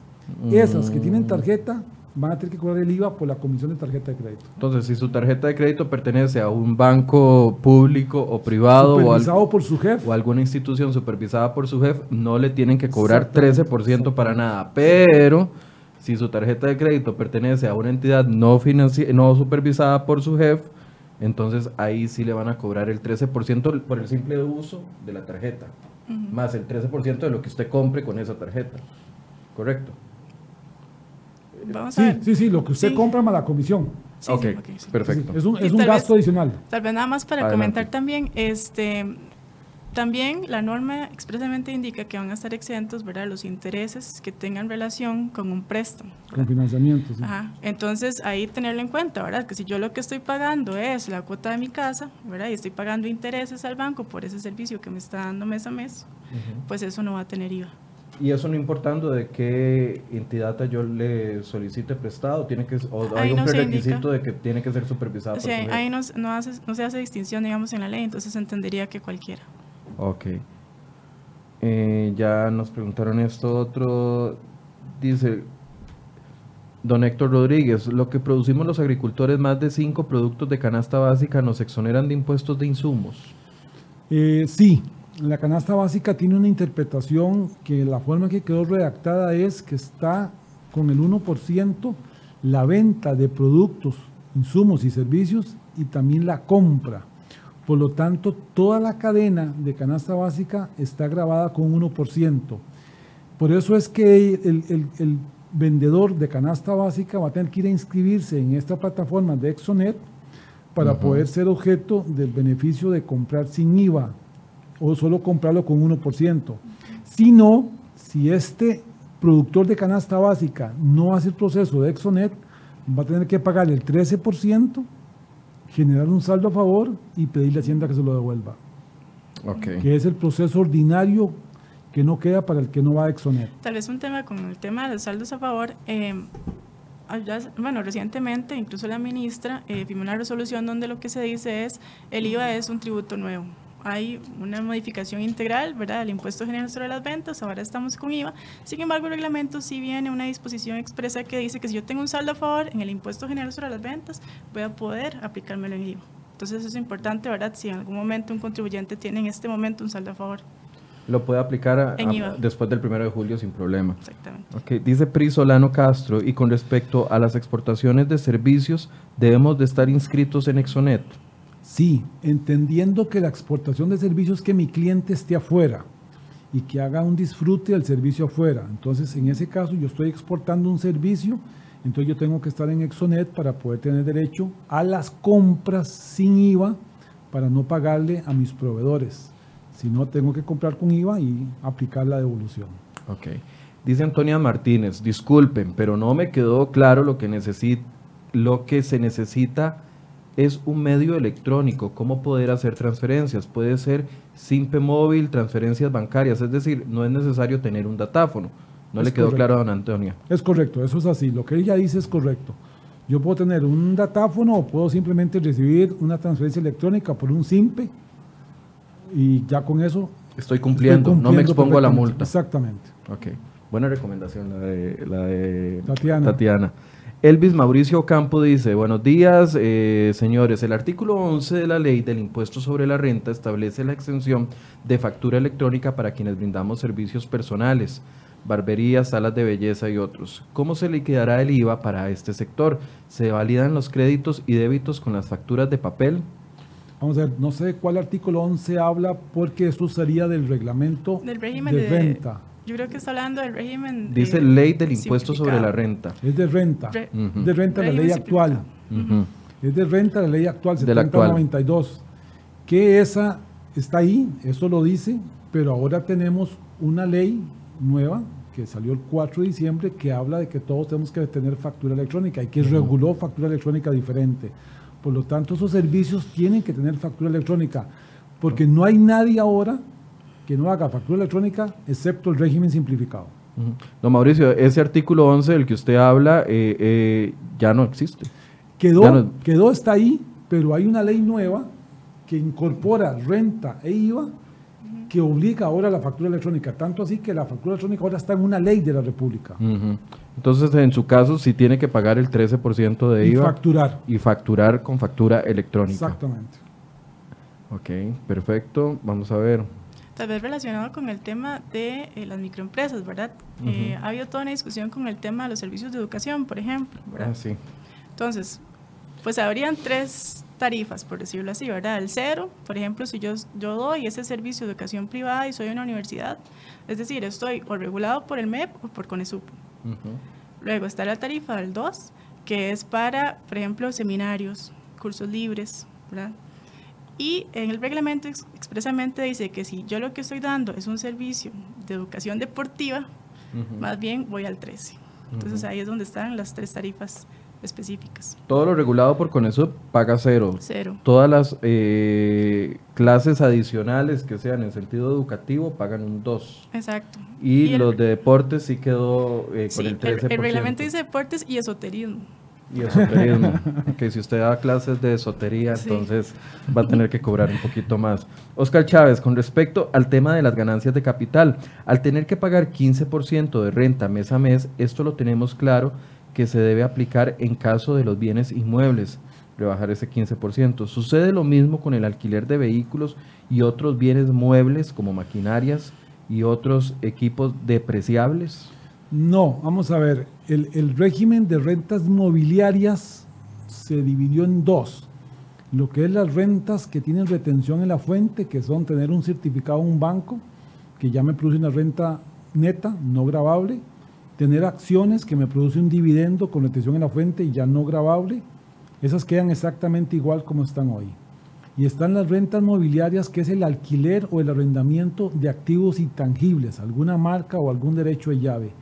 Esas que tienen tarjeta van a tener que cobrar el IVA por la comisión de tarjeta de crédito. Entonces, si su tarjeta de crédito pertenece a un banco público o privado o, al- Supervisado por su jefe. o alguna institución supervisada por su jefe, no le tienen que cobrar Exactamente, 13% para nada. Pero si su tarjeta de crédito pertenece a una entidad no, financi- no supervisada por su jefe, entonces ahí sí le van a cobrar el 13% por el simple uso de la tarjeta, más el 13% de lo que usted compre con esa tarjeta. ¿Correcto? Vamos a Sí, ver. sí, sí, lo que usted Sí. compra más la comisión. Sí, ok, sí, ok, sí. perfecto. Sí, es un, es un gasto vez- adicional. Tal vez nada más para Adelante. comentar también, este, también la norma expresamente indica que van a estar exentos, ¿verdad? Los intereses que tengan relación con un préstamo. Con financiamiento. sí. Ajá. Entonces, ahí tenerlo en cuenta, ¿verdad? Que si yo lo que estoy pagando es la cuota de mi casa, ¿verdad? Y estoy pagando intereses al banco por ese servicio que me está dando mes a mes, pues eso no va a tener IVA. Y eso no importando de qué entidad yo le solicite prestado, tiene que o Ahí hay un no prerequisito de que tiene que ser supervisado O por sea, su ahí no, no, hace- no se hace distinción, digamos, en la ley, entonces entendería que cualquiera. Ok. Eh, ya nos preguntaron esto otro. Dice Don Héctor Rodríguez, lo que producimos los agricultores, más de cinco productos de canasta básica, nos exoneran de impuestos de insumos. Eh, sí, la canasta básica tiene una interpretación que la forma que quedó redactada es que está con el 1% la venta de productos, insumos y servicios y también la compra. Por lo tanto, toda la cadena de canasta básica está grabada con 1%. Por eso es que el, el- el vendedor de canasta básica va a tener que ir a inscribirse en esta plataforma de Exonet para poder ser objeto del beneficio de comprar sin IVA o solo comprarlo con 1%. Si no, si este productor de canasta básica no hace el proceso de Exonet, va a tener que pagar el 13%, generar un saldo a favor y pedirle a Hacienda que se lo devuelva, que es el proceso ordinario que no queda para el que no va a Exonet. Tal vez un tema con el tema de los saldos a favor. eh, allá- bueno, recientemente, incluso la ministra eh, firmó una resolución donde lo que se dice es el IVA es un tributo nuevo. Hay una modificación integral, ¿verdad? Del impuesto general sobre las ventas, ahora estamos con IVA. Sin embargo, el reglamento sí viene una disposición expresa que dice que si yo tengo un saldo a favor en el impuesto general sobre las ventas, voy a poder aplicármelo en IVA. Entonces, eso es importante, ¿verdad? Si en algún momento un contribuyente tiene en este momento un saldo a favor. Lo puede aplicar a- a- después del primero de julio sin problema. Exactamente. Ok, dice Pri Solano Castro, y con respecto a las exportaciones de servicios, debemos de estar inscritos en Exonet. Sí, entendiendo que la exportación de servicios es que mi cliente esté afuera y que haga un disfrute del servicio afuera. Entonces, en ese caso, yo estoy exportando un servicio, entonces yo tengo que estar en Exonet para poder tener derecho a las compras sin IVA para no pagarle a mis proveedores. Si no, tengo que comprar con IVA y aplicar la devolución. Ok. Dice Antonia Martínez, disculpen, pero no me quedó claro lo que necesi- lo que se necesita es un medio electrónico, cómo poder hacer transferencias. Puede ser simpe móvil, transferencias bancarias, es decir, no es necesario tener un datáfono. No Es le quedó correcto. claro a don Antonia. Es correcto, eso es así. Lo que ella dice es correcto. Yo puedo tener un datáfono o puedo simplemente recibir una transferencia electrónica por un SIMPE y ya con eso Estoy cumpliendo, estoy no me expongo a la multa. Exactamente. Ok, buena recomendación la de, la de Tatiana. Tatiana. Elvis Mauricio Campo dice, buenos días, eh, señores. El artículo 11 de la ley del impuesto sobre la renta establece la exención de factura electrónica para quienes brindamos servicios personales, barberías, salas de belleza y otros. ¿Cómo se liquidará el IVA para este sector? ¿Se validan los créditos y débitos con las facturas de papel? Vamos a ver, no sé cuál artículo 11 habla porque eso sería del reglamento Del régimen de, de, renta. Yo creo que está hablando del régimen. Dice de- ley del impuesto sobre la renta. Es de renta. Re- de renta la ley actual. Es de renta la ley actual, De la actual. 7092. Que esa está ahí, eso lo dice, pero ahora tenemos una ley nueva que salió el 4 de diciembre que habla de que todos tenemos que tener factura electrónica y que reguló factura electrónica diferente. Por lo tanto, esos servicios tienen que tener factura electrónica, porque no hay nadie ahora que no haga factura electrónica, excepto el régimen simplificado. Don Mauricio, ese artículo 11 del que usted habla eh, eh, ya no existe. Quedó, quedó, está ahí, pero hay una ley nueva que incorpora renta e IVA que obliga ahora a la factura electrónica. Tanto así que la factura electrónica ahora está en una ley de la República. Entonces, en su caso, sí tiene que pagar el 13% de IVA. Y facturar. Y facturar con factura electrónica. Exactamente. Ok, perfecto. Vamos a ver. Tal vez relacionado con el tema de eh, las microempresas, ¿verdad? Eh, ha habido toda una discusión con el tema de los servicios de educación, por ejemplo, ¿verdad? Ah, sí. Entonces, pues habrían tres tarifas, por decirlo así, ¿verdad? El cero, por ejemplo, si yo, yo doy ese servicio de educación privada y soy una universidad, es decir, estoy o regulado por el MEP o por CONESUP. Luego está la tarifa del 2, que es para, por ejemplo, seminarios, cursos libres, ¿verdad? Y en el reglamento expresamente dice que si yo lo que estoy dando es un servicio de educación deportiva, más bien voy al 13. Entonces ahí es donde están las tres tarifas específicas. Todo lo regulado por CONESUB paga cero. Cero. Todas las eh, clases adicionales que sean en sentido educativo pagan un 2. Exacto. Y, los de deportes sí quedó eh, con el 13%. el reglamento dice deportes y esoterismo. Y esoterismo. <laughs> que si usted da clases de esotería, entonces va a tener que cobrar un poquito más. Oscar Chávez, con respecto al tema de las ganancias de capital, al tener que pagar 15% de renta mes a mes, esto lo tenemos claro que se debe aplicar en caso de los bienes inmuebles, rebajar ese 15%. Sucede lo mismo con el alquiler de vehículos y otros bienes muebles como maquinarias y otros equipos depreciables. No, vamos a ver, el, régimen de rentas mobiliarias se dividió en dos. Lo que es las rentas que tienen retención en la fuente, que son tener un certificado en un banco, que ya me produce una renta neta, no grabable, tener acciones que me produce un dividendo con retención en la fuente y ya no grabable, esas quedan exactamente igual como están hoy. Y están las rentas mobiliarias, que es el alquiler o el arrendamiento de activos intangibles, alguna marca o algún derecho de llave.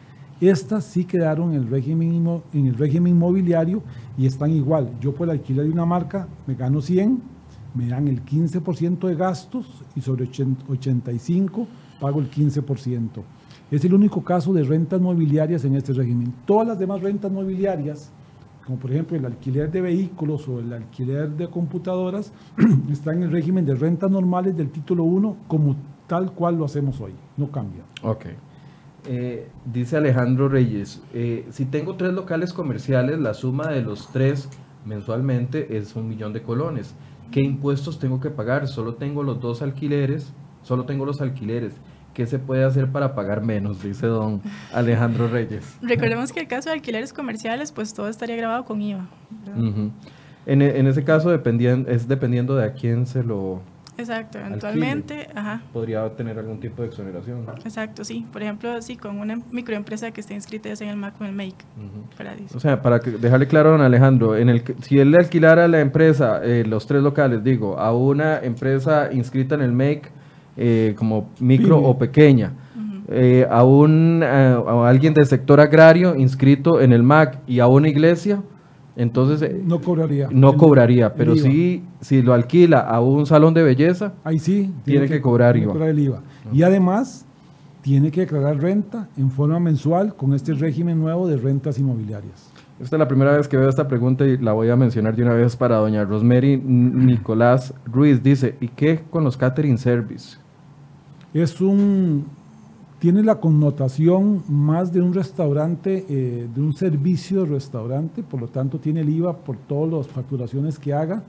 Estas sí quedaron en el régimen, en el régimen inmobiliario y están igual. Yo por el alquiler de una marca me gano 100, me dan el 15% de gastos y sobre 85 pago el 15%. Es el único caso de rentas mobiliarias en este régimen. Todas las demás rentas mobiliarias, como por ejemplo el alquiler de vehículos o el alquiler de computadoras, <clears throat> están en el régimen de rentas normales del título 1 como tal cual lo hacemos hoy. No cambia. Ok. Eh, dice Alejandro Reyes, eh, si tengo tres locales comerciales, la suma de los tres mensualmente es un millón de colones. ¿Qué impuestos tengo que pagar? Solo tengo los dos alquileres, solo tengo los alquileres. ¿Qué se puede hacer para pagar menos? Dice don Alejandro Reyes. <laughs> Recordemos que el caso de alquileres comerciales, pues todo estaría grabado con IVA. en, en, ese caso dependían, es dependiendo de a quién se lo Exacto, eventualmente, ajá. Podría tener algún tipo de exoneración. Exacto, sí. Por ejemplo, sí, con una microempresa que esté inscrita en el MAC o en el MAKE. O sea, para dejarle claro a don Alejandro, en el, si él le alquilara a la empresa, eh, los tres locales, digo, a una empresa inscrita en el MAKE eh, como micro o pequeña, eh, a, un, a alguien del sector agrario inscrito en el MAC y a una iglesia, entonces... No cobraría. No cobraría, pero sí, si lo alquila a un salón de belleza, ahí sí tiene, que, cobrar IVA. el IVA. Y además tiene que declarar renta en forma mensual con este régimen nuevo de rentas inmobiliarias. Esta es la primera vez que veo esta pregunta y la voy a mencionar de una vez para doña Rosemary Nicolás Ruiz. Dice, ¿y qué con los catering service? Es un, tiene la connotación más de un restaurante, eh, de un servicio de restaurante, por lo tanto tiene el IVA por todas las facturaciones que haga.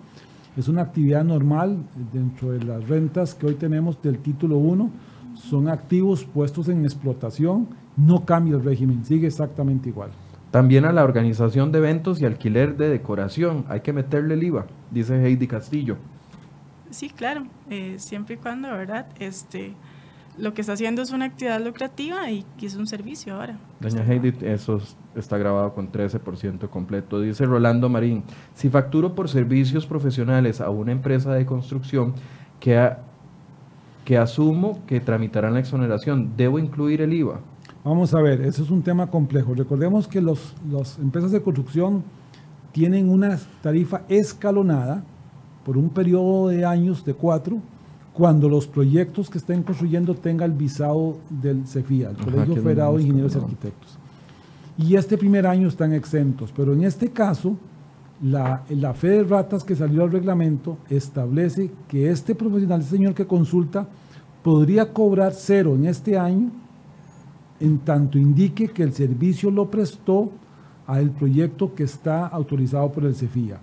Es una actividad normal dentro de las rentas que hoy tenemos del título 1. Son activos puestos en explotación, no cambia el régimen, sigue exactamente igual. También a la organización de eventos y alquiler de decoración, hay que meterle el IVA, dice Heidi Castillo. Sí, claro, eh, siempre y cuando, ¿verdad? Este, lo que está haciendo es una actividad lucrativa y, es un servicio ahora. Doña Heidi, eso está grabado con 13% completo. Dice Rolando Marín, si facturo por servicios profesionales a una empresa de construcción que, que asumo que tramitarán la exoneración, ¿debo incluir el IVA? Vamos a ver, eso es un tema complejo. Recordemos que las los empresas de construcción tienen una tarifa escalonada por un periodo de años de cuatro, cuando los proyectos que estén construyendo tengan el visado del CEFIA, el Colegio Federado de Ingenieros y Arquitectos. Y este primer año están exentos, pero en este caso, la, la fe de ratas que salió al reglamento establece que este profesional, este señor que consulta, podría cobrar cero en este año en tanto indique que el servicio lo prestó al proyecto que está autorizado por el CEFIA.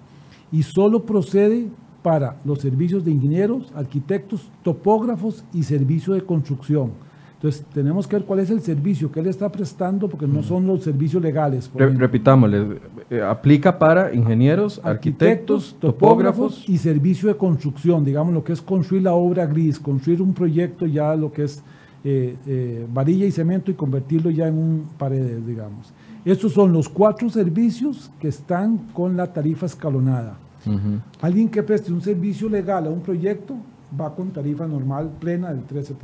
Y solo procede para los servicios de ingenieros, arquitectos, topógrafos y servicio de construcción. Entonces, tenemos que ver cuál es el servicio que él está prestando, porque no son los servicios legales. repitámosle, eh, aplica para ingenieros, arquitectos, topógrafos, y servicio de construcción, digamos lo que es construir la obra gris, construir un proyecto ya lo que es eh, eh, varilla y cemento y convertirlo ya en un paredes, digamos. Estos son los cuatro servicios que están con la tarifa escalonada. Alguien que preste un servicio legal a un proyecto va con tarifa normal plena del 13%.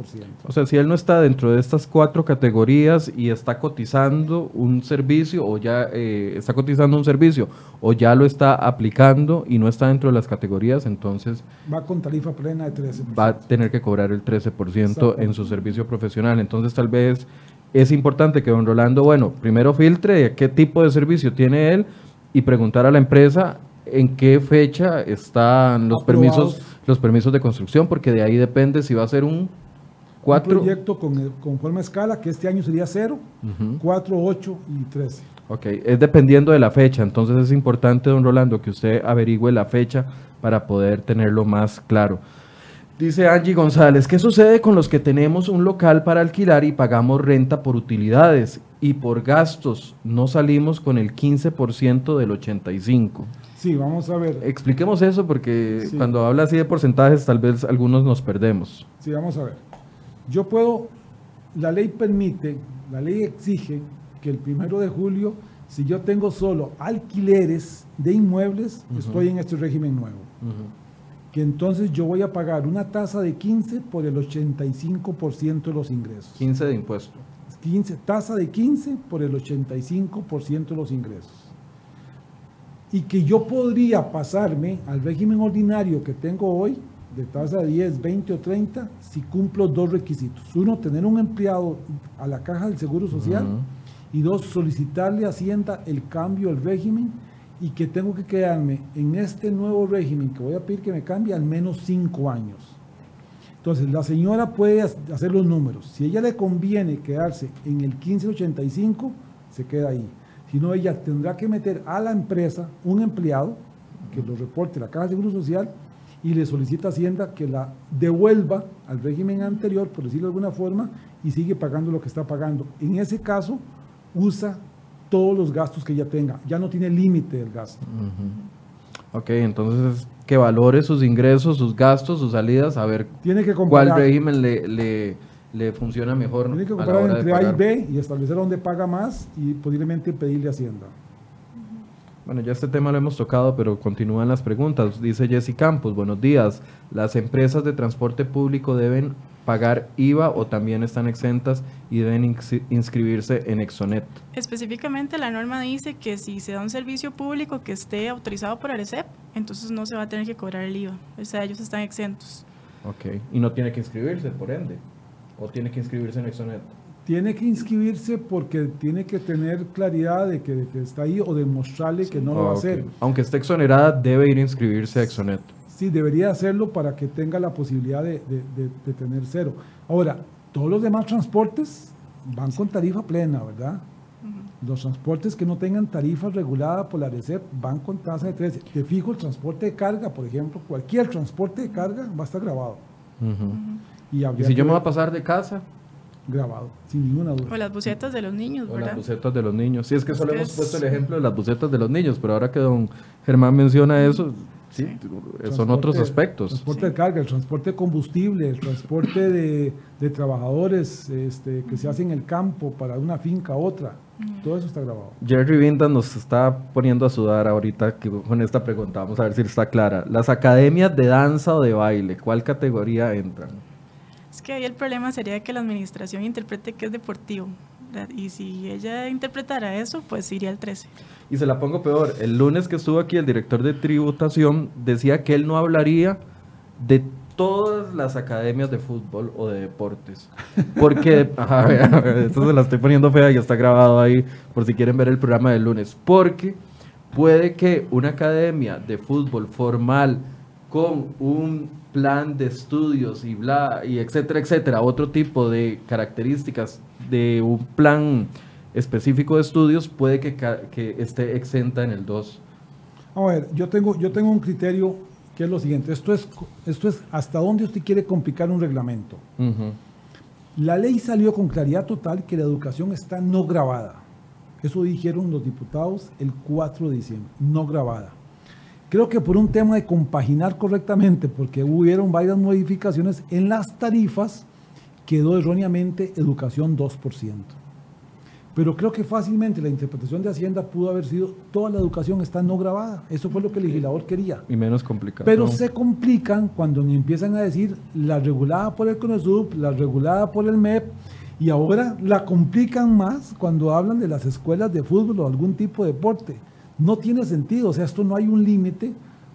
O sea, si él no está dentro de estas cuatro categorías y está cotizando un servicio o ya eh, está cotizando un servicio o ya lo está aplicando y no está dentro de las categorías, entonces... Va con tarifa plena de 13%. Va a tener que cobrar el 13% en su servicio profesional. Entonces tal vez es importante que don Rolando, bueno, primero filtre qué tipo de servicio tiene él y preguntar a la empresa en qué fecha están los permisos los permisos de construcción, porque de ahí depende si va a ser un 4. Un proyecto con, con forma escala, que este año sería 0, 4, 8 y 13. Ok, es dependiendo de la fecha, entonces es importante, don Rolando, que usted averigüe la fecha para poder tenerlo más claro. Dice Angie González, ¿qué sucede con los que tenemos un local para alquilar y pagamos renta por utilidades y por gastos? No salimos con el 15% del 85%. Sí, vamos a ver. Expliquemos eso porque cuando habla así de porcentajes tal vez algunos nos perdemos. Sí, vamos a ver. Yo puedo, la ley permite, la ley exige que el primero de julio, si yo tengo solo alquileres de inmuebles, estoy en este régimen nuevo. Que entonces yo voy a pagar una tasa de 15 por el 85% de los ingresos. 15 de impuesto. 15, tasa de 15 por el 85% de los ingresos y que yo podría pasarme al régimen ordinario que tengo hoy, de tasa de 10, 20 o 30, si cumplo dos requisitos. Uno, tener un empleado a la caja del Seguro Social. Y dos, solicitarle a Hacienda el cambio del régimen y que tengo que quedarme en este nuevo régimen que voy a pedir que me cambie al menos cinco años. Entonces, la señora puede hacer los números. Si a ella le conviene quedarse en el 1585, se queda ahí sino ella tendrá que meter a la empresa un empleado que lo reporte a la Caja de Seguro Social y le solicita a Hacienda que la devuelva al régimen anterior, por decirlo de alguna forma, y sigue pagando lo que está pagando. En ese caso, usa todos los gastos que ella tenga, ya no tiene límite del gasto. Ok, entonces que valore sus ingresos, sus gastos, sus salidas, a ver tiene que cuál régimen le le funciona mejor. Tiene que comparar entre A y B y establecer dónde paga más y posiblemente pedirle Hacienda. Bueno, ya este tema lo hemos tocado, pero continúan las preguntas. Dice Jesse Campos, buenos días. ¿Las empresas de transporte público deben pagar IVA o también están exentas y deben inscribirse en Exonet? Específicamente la norma dice que si se da un servicio público que esté autorizado por ARECEP, entonces no se va a tener que cobrar el IVA. O sea, ellos están exentos. Ok, y no tiene que inscribirse, por ende. ¿O tiene que inscribirse en Exonet? Tiene que inscribirse porque tiene que tener claridad de que, está ahí o demostrarle que no lo va a hacer. Aunque esté exonerada, debe ir a inscribirse a Exonet. Sí, debería hacerlo para que tenga la posibilidad de, tener cero. Ahora, todos los demás transportes van con tarifa plena, ¿verdad? Los transportes que no tengan tarifa regulada por la RECEP van con tasa de 13. Te fijo, el transporte de carga, por ejemplo, cualquier transporte de carga va a estar grabado. Y, si yo me voy a pasar de casa, grabado, sin ninguna duda. O las bucetas de los niños, o las bucetas de los niños. Sí, es que solo hemos puesto el ejemplo de las bucetas de los niños, pero ahora que don Germán menciona eso, sí, son otros aspectos. El transporte de carga, el transporte de combustible, el transporte de, de trabajadores este, que se hace en el campo para una finca a otra. Todo eso está grabado. Jerry Vinda nos está poniendo a sudar ahorita con esta pregunta. Vamos a ver si está clara. Las academias de danza o de baile, ¿cuál categoría entran? Es que ahí el problema sería que la administración interprete que es deportivo. Y si ella interpretara eso, pues iría al 13. Y se la pongo peor. El lunes que estuvo aquí el director de tributación decía que él no hablaría de todas las academias de fútbol o de deportes. Porque, <laughs> ajá, esto se la estoy poniendo fea y está grabado ahí por si quieren ver el programa del lunes. Porque puede que una academia de fútbol formal con un plan de estudios y bla, y etcétera, etcétera, otro tipo de características de un plan específico de estudios, puede que, que esté exenta en el 2. A ver, yo tengo, yo tengo un criterio que es lo siguiente, esto es, esto es hasta dónde usted quiere complicar un reglamento. La ley salió con claridad total que la educación está no grabada. Eso dijeron los diputados el 4 de diciembre, no grabada. Creo que por un tema de compaginar correctamente, porque hubieron varias modificaciones en las tarifas, quedó erróneamente educación 2%. Pero creo que fácilmente la interpretación de Hacienda pudo haber sido toda la educación está no grabada. Eso fue lo que el legislador quería. Y menos complicado. Pero se complican cuando empiezan a decir la regulada por el CONESUB, la regulada por el MEP, y ahora la complican más cuando hablan de las escuelas de fútbol o algún tipo de deporte. No tiene sentido, o sea, esto no hay un límite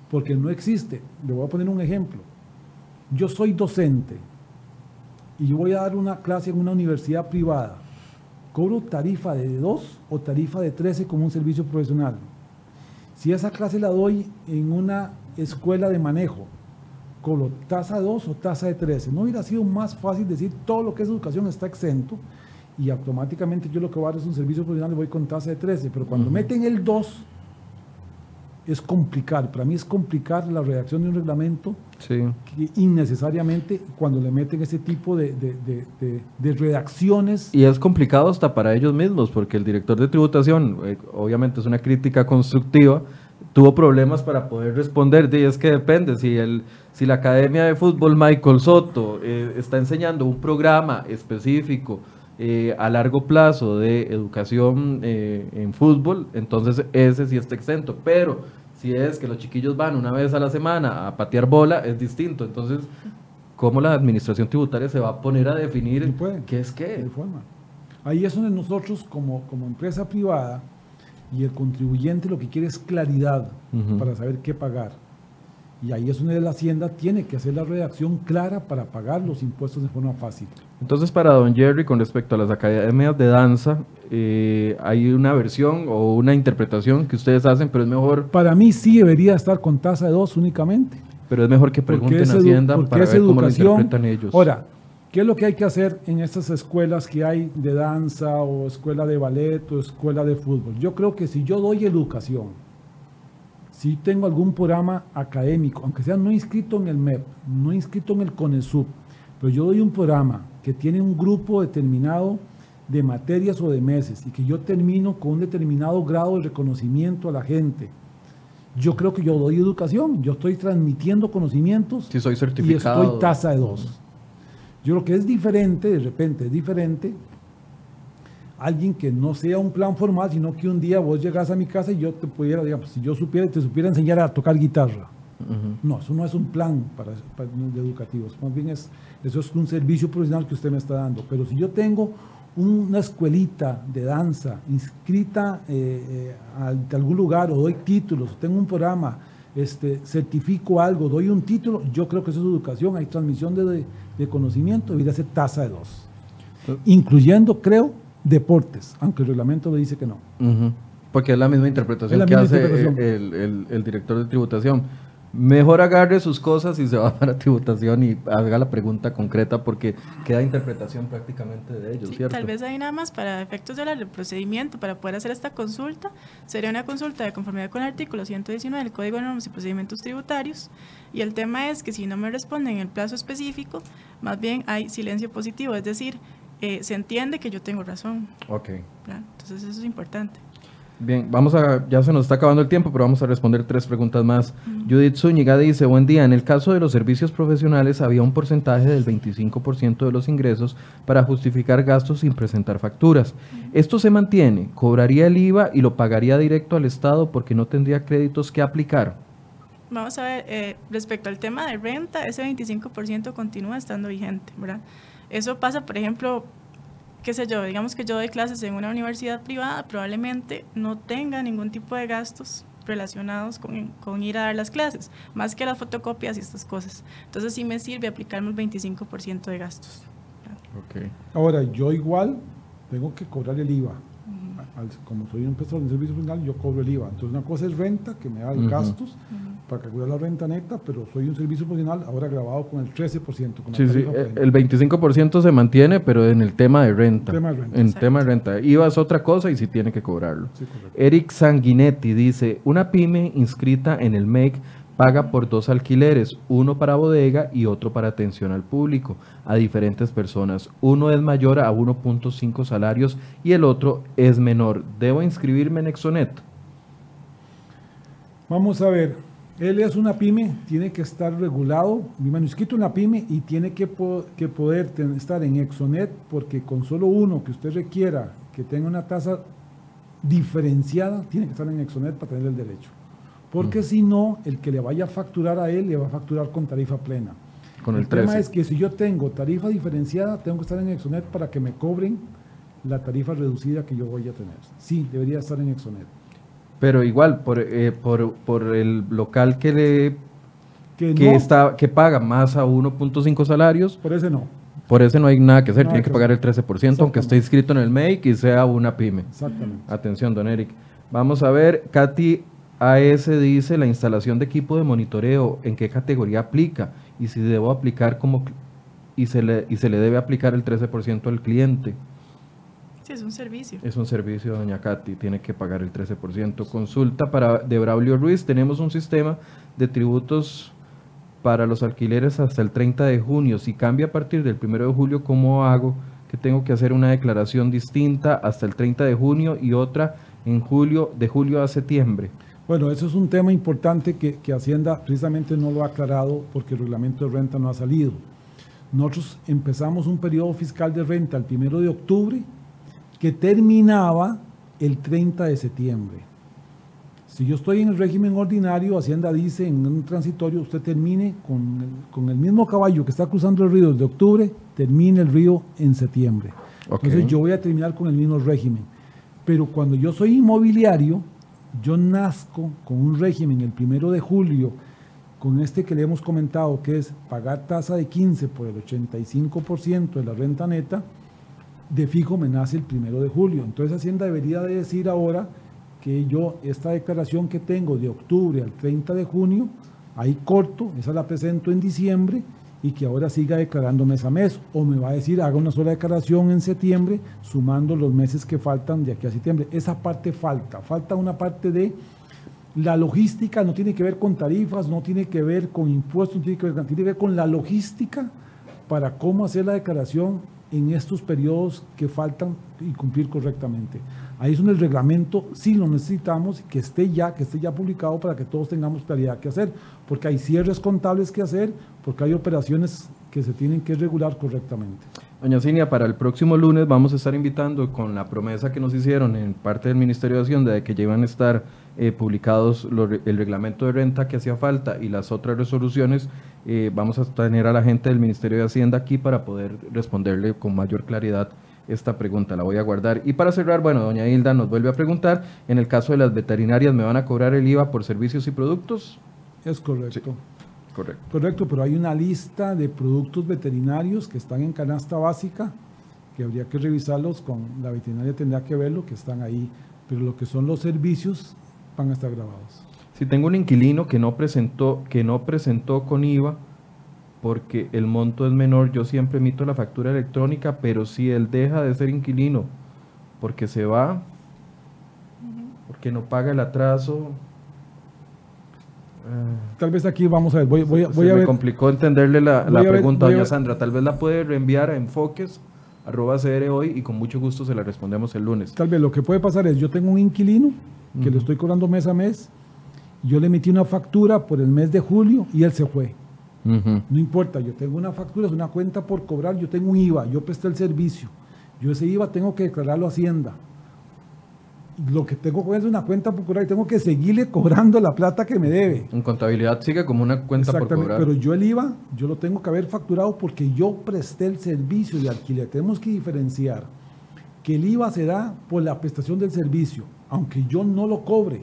porque no existe. Le voy a poner un ejemplo. Yo soy docente y yo voy a dar una clase en una universidad privada. ¿Cobro tarifa de 2 o tarifa de 13 como un servicio profesional? Si esa clase la doy en una escuela de manejo, cobro tasa 2 o tasa de 13. ¿No hubiera sido más fácil decir todo lo que es educación está exento y automáticamente yo lo que voy a dar es un servicio profesional y voy con tasa de 13? Pero cuando meten el 2, es complicar. Para mí es complicar la redacción de un reglamento sí. innecesariamente cuando le meten ese tipo de, de, redacciones. Y es complicado hasta para ellos mismos, porque el director de tributación, eh, obviamente es una crítica constructiva, tuvo problemas para poder responder. Y es que depende, si, el, si la Academia de Fútbol Michael Soto eh, está enseñando un programa específico eh, a largo plazo de educación eh, en fútbol, entonces ese sí está exento. Pero si es que los chiquillos van una vez a la semana a patear bola, es distinto. Entonces, ¿cómo la administración tributaria se va a poner a definir qué es qué? De forma. Ahí es donde nosotros como, como empresa privada y el contribuyente lo que quiere es claridad para saber qué pagar. Y ahí es donde la Hacienda tiene que hacer la redacción clara para pagar los impuestos de forma fácil. Entonces, para don Jerry, con respecto a las academias de danza, eh, ¿hay una versión o una interpretación que ustedes hacen, pero es mejor...? Para mí sí debería estar con tasa de dos únicamente. Pero es mejor que pregunten a Hacienda para ver cómo lo interpretan ellos. Ahora, ¿Qué es lo que hay que hacer en estas escuelas que hay de danza o escuela de ballet o escuela de fútbol? Yo creo que si yo doy educación, si tengo algún programa académico, aunque sea no inscrito en el MEP, no inscrito en el CONESUB, pero yo doy un programa que tiene un grupo determinado de materias o de meses y que yo termino con un determinado grado de reconocimiento a la gente, yo creo que yo doy educación, yo estoy transmitiendo conocimientos si soy certificado. y estoy tasa de dos. Yo creo que es diferente, de repente es diferente, alguien que no sea un plan formal, sino que un día vos llegas a mi casa y yo te pudiera, digamos, si yo supiera, te supiera enseñar a tocar guitarra. No, eso no es un plan para, para educativos, más bien es, eso es un servicio profesional que usted me está dando. Pero si yo tengo una escuelita de danza inscrita eh, eh, de algún lugar o doy títulos, tengo un programa, este, certifico algo, doy un título, yo creo que eso es educación, hay transmisión de, de conocimiento, debería ser tasa de dos. Incluyendo, creo, deportes, aunque el reglamento le dice que no. Porque es la misma interpretación que hace el, el, director de tributación. Mejor agarre sus cosas y se va <laughs> a la tributación y haga la pregunta concreta porque queda interpretación prácticamente de ellos, ¿cierto? Tal vez ahí nada más para efectos del procedimiento, para poder hacer esta consulta, sería una consulta de conformidad con el artículo 119 del Código de Normas y Procedimientos Tributarios. Y el tema es que si no me responden en el plazo específico, más bien hay silencio positivo, es decir, eh, se entiende que yo tengo razón. Ok. Entonces eso es importante. Bien, vamos a, ya se nos está acabando el tiempo, pero vamos a responder tres preguntas más. Judith Zúñiga dice, buen día, en el caso de los servicios profesionales había un porcentaje del 25% de los ingresos para justificar gastos sin presentar facturas. ¿Esto se mantiene? ¿Cobraría el IVA y lo pagaría directo al Estado porque no tendría créditos que aplicar? Vamos a ver, eh, respecto al tema de renta, ese 25% continúa estando vigente, ¿verdad? Eso pasa, por ejemplo, qué sé yo, digamos que yo doy clases en una universidad privada, probablemente no tenga ningún tipo de gastos relacionados con, con, ir a dar las clases, más que las fotocopias y estas cosas. Entonces sí me sirve aplicarme el 25% de gastos. Okay. Ahora, yo igual tengo que cobrar el IVA. como soy un prestador de servicio final, yo cobro el IVA. Entonces, una cosa es renta, que me da gastos para calcular la renta neta, pero soy un servicio profesional ahora grabado con el 13%. sí, sí, el 25% se mantiene, pero en el tema de renta. Tema de renta. En tema de renta. IVA es otra cosa y sí tiene que cobrarlo. Eric Sanguinetti dice, una pyme inscrita en el MEC paga por dos alquileres, uno para bodega y otro para atención al público, a diferentes personas. Uno es mayor a 1.5 salarios y el otro es menor. ¿Debo inscribirme en Exonet? Vamos a ver, él es una pyme, tiene que estar regulado, mi manuscrito es una pyme y tiene que, que poder estar en Exonet porque con solo uno que usted requiera que tenga una tasa diferenciada, tiene que estar en Exonet para tener el derecho. Porque si no, el que le vaya a facturar a él le va a facturar con tarifa plena. Con el, el tema es que si yo tengo tarifa diferenciada, tengo que estar en Exonet para que me cobren la tarifa reducida que yo voy a tener. Sí, debería estar en Exonet. Pero igual, por, eh, por, por, el local que le que, está, que paga más a 1.5 salarios. Por ese no. Por ese no hay nada que hacer, tiene que pagar el 13%, aunque esté inscrito en el MEIC y sea una pyme. Exactamente. Atención, don Eric. Vamos a ver, Katy AS dice la instalación de equipo de monitoreo, ¿en qué categoría aplica? Y si debo aplicar como y se le, y se le debe aplicar el 13% al cliente. Sí, es un servicio. Es un servicio, doña Katy, tiene que pagar el 13%. Consulta para de Braulio Ruiz, tenemos un sistema de tributos para los alquileres hasta el 30 de junio. Si cambia a partir del 1 de julio, ¿cómo hago? Que tengo que hacer una declaración distinta hasta el 30 de junio y otra en julio, de julio a septiembre. Bueno, eso es un tema importante que, Hacienda precisamente no lo ha aclarado porque el reglamento de renta no ha salido. Nosotros empezamos un periodo fiscal de renta el primero de octubre que terminaba el 30 de septiembre. Si yo estoy en el régimen ordinario, Hacienda dice en un transitorio, usted termine con el, mismo caballo que está cruzando el río de octubre, termine el río en septiembre. Entonces yo voy a terminar con el mismo régimen. Pero cuando yo soy inmobiliario, yo nazco con un régimen el primero de julio, con este que le hemos comentado, que es pagar tasa de 15 por el 85% de la renta neta, de fijo me nace el primero de julio. Entonces Hacienda debería de decir ahora que yo esta declaración que tengo de octubre al 30 de junio, ahí corto, esa la presento en diciembre y que ahora siga declarando mes a mes. O me va a decir, haga una sola declaración en septiembre, sumando los meses que faltan de aquí a septiembre. Esa parte falta. Falta una parte de la logística, no tiene que ver con tarifas, no tiene que ver con impuestos, no tiene que ver, tiene que ver con la logística para cómo hacer la declaración en estos periodos que faltan y cumplir correctamente. Ahí es donde el reglamento sí lo necesitamos, que esté ya, que esté ya publicado para que todos tengamos claridad qué hacer, porque hay cierres contables que hacer, porque hay operaciones que se tienen que regular correctamente. Doña Cinia, para el próximo lunes vamos a estar invitando con la promesa que nos hicieron en parte del Ministerio de Hacienda de que llevan a estar eh, publicados el reglamento de renta que hacía falta y las otras resoluciones, eh, vamos a tener a la gente del Ministerio de Hacienda aquí para poder responderle con mayor claridad esta pregunta, la voy a guardar. Y para cerrar, bueno, doña Hilda nos vuelve a preguntar, en el caso de las veterinarias, ¿me van a cobrar el IVA por servicios y productos? Es correcto. Correcto. Correcto, pero hay una lista de productos veterinarios que están en canasta básica, que habría que revisarlos con la veterinaria, tendrá que verlo, que están ahí, pero lo que son los servicios van a estar grabados. Si tengo un inquilino que no presentó, que no presentó con IVA, porque el monto es menor, yo siempre emito la factura electrónica, pero si él deja de ser inquilino porque se va, porque no paga el atraso. Ah, tal vez aquí vamos a ver, voy, voy, voy me complicó entenderle la, pregunta, doña Sandra. Tal vez la puede reenviar a enfoques arroba CR hoy y con mucho gusto se la respondemos el lunes. Tal vez lo que puede pasar es, yo tengo un inquilino que le estoy cobrando mes a mes, yo le emití una factura por el mes de julio y él se fue. No importa, yo tengo una factura, es una cuenta por cobrar, yo tengo un IVA, yo presté el servicio. Yo ese IVA tengo que declararlo a Hacienda. Lo que tengo que es una cuenta por cobrar y tengo que seguirle cobrando la plata que me debe. En contabilidad sigue como una cuenta por cobrar. Pero yo el IVA, yo lo tengo que haber facturado porque yo presté el servicio de alquiler. Tenemos que diferenciar que el IVA se da por la prestación del servicio, aunque yo no lo cobre.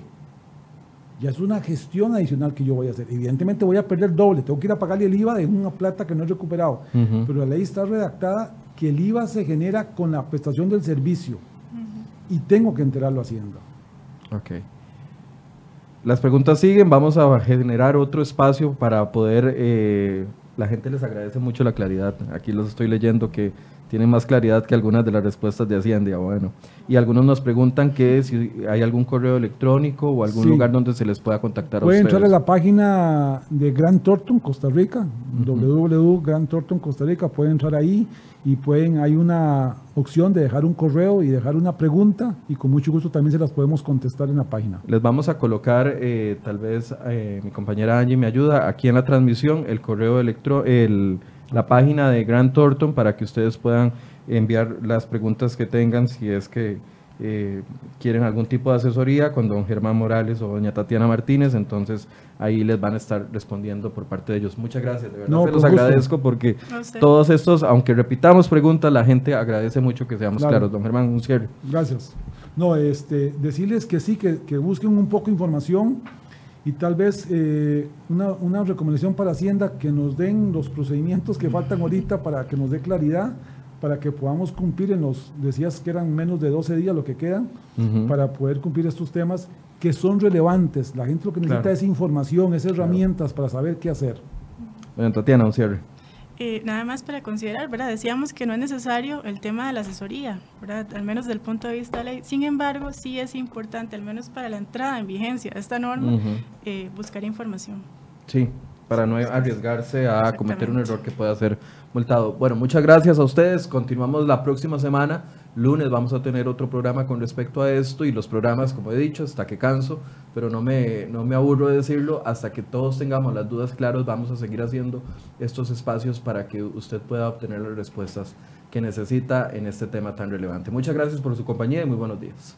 Ya es una gestión adicional que yo voy a hacer. Evidentemente voy a perder doble, tengo que ir a pagarle el IVA de una plata que no he recuperado. Pero la ley está redactada que el IVA se genera con la prestación del servicio y tengo que enterarlo a Hacienda. Ok. Las preguntas siguen, vamos a generar otro espacio para poder... Eh, la gente les agradece mucho la claridad. Aquí los estoy leyendo que tienen más claridad que algunas de las respuestas de Hacienda. Bueno, y algunos nos preguntan que si hay algún correo electrónico o algún lugar donde se les pueda contactar Pueden entrar a la página de Grand Thornton, Costa Rica, uh Costa Rica, pueden entrar ahí y pueden, hay una opción de dejar un correo y dejar una pregunta y con mucho gusto también se las podemos contestar en la página. Les vamos a colocar, eh, tal vez eh, mi compañera Angie me ayuda, aquí en la transmisión el correo electro, el, la página de Grant Thornton para que ustedes puedan enviar las preguntas que tengan si es que eh, quieren algún tipo de asesoría con don Germán Morales o doña Tatiana Martínez, entonces ahí les van a estar respondiendo por parte de ellos. Muchas gracias, de verdad se los agradezco porque todos estos, aunque repitamos preguntas, la gente agradece mucho que seamos claros. Don Germán, un cierre. Gracias. No, este, decirles que sí, que, que busquen un poco de información y tal vez eh, una, una recomendación para Hacienda que nos den los procedimientos que faltan ahorita para que nos dé claridad para que podamos cumplir en los, decías que eran menos de 12 días lo que quedan, para poder cumplir estos temas que son relevantes. La gente lo que necesita es información, es herramientas para saber qué hacer. Bueno, Tatiana, un cierre. Eh, nada más para considerar, ¿verdad? Decíamos que no es necesario el tema de la asesoría, ¿verdad? Al menos desde el punto de vista de la ley. Sin embargo, sí es importante, al menos para la entrada en vigencia de esta norma, eh, buscar información. Sí, para no arriesgarse a cometer un error que pueda ser multado. Bueno, muchas gracias a ustedes. Continuamos la próxima semana. Lunes vamos a tener otro programa con respecto a esto y los programas, como he dicho, hasta que canso, pero no me, no me aburro de decirlo, hasta que todos tengamos las dudas claras, vamos a seguir haciendo estos espacios para que usted pueda obtener las respuestas que necesita en este tema tan relevante. Muchas gracias por su compañía y muy buenos días.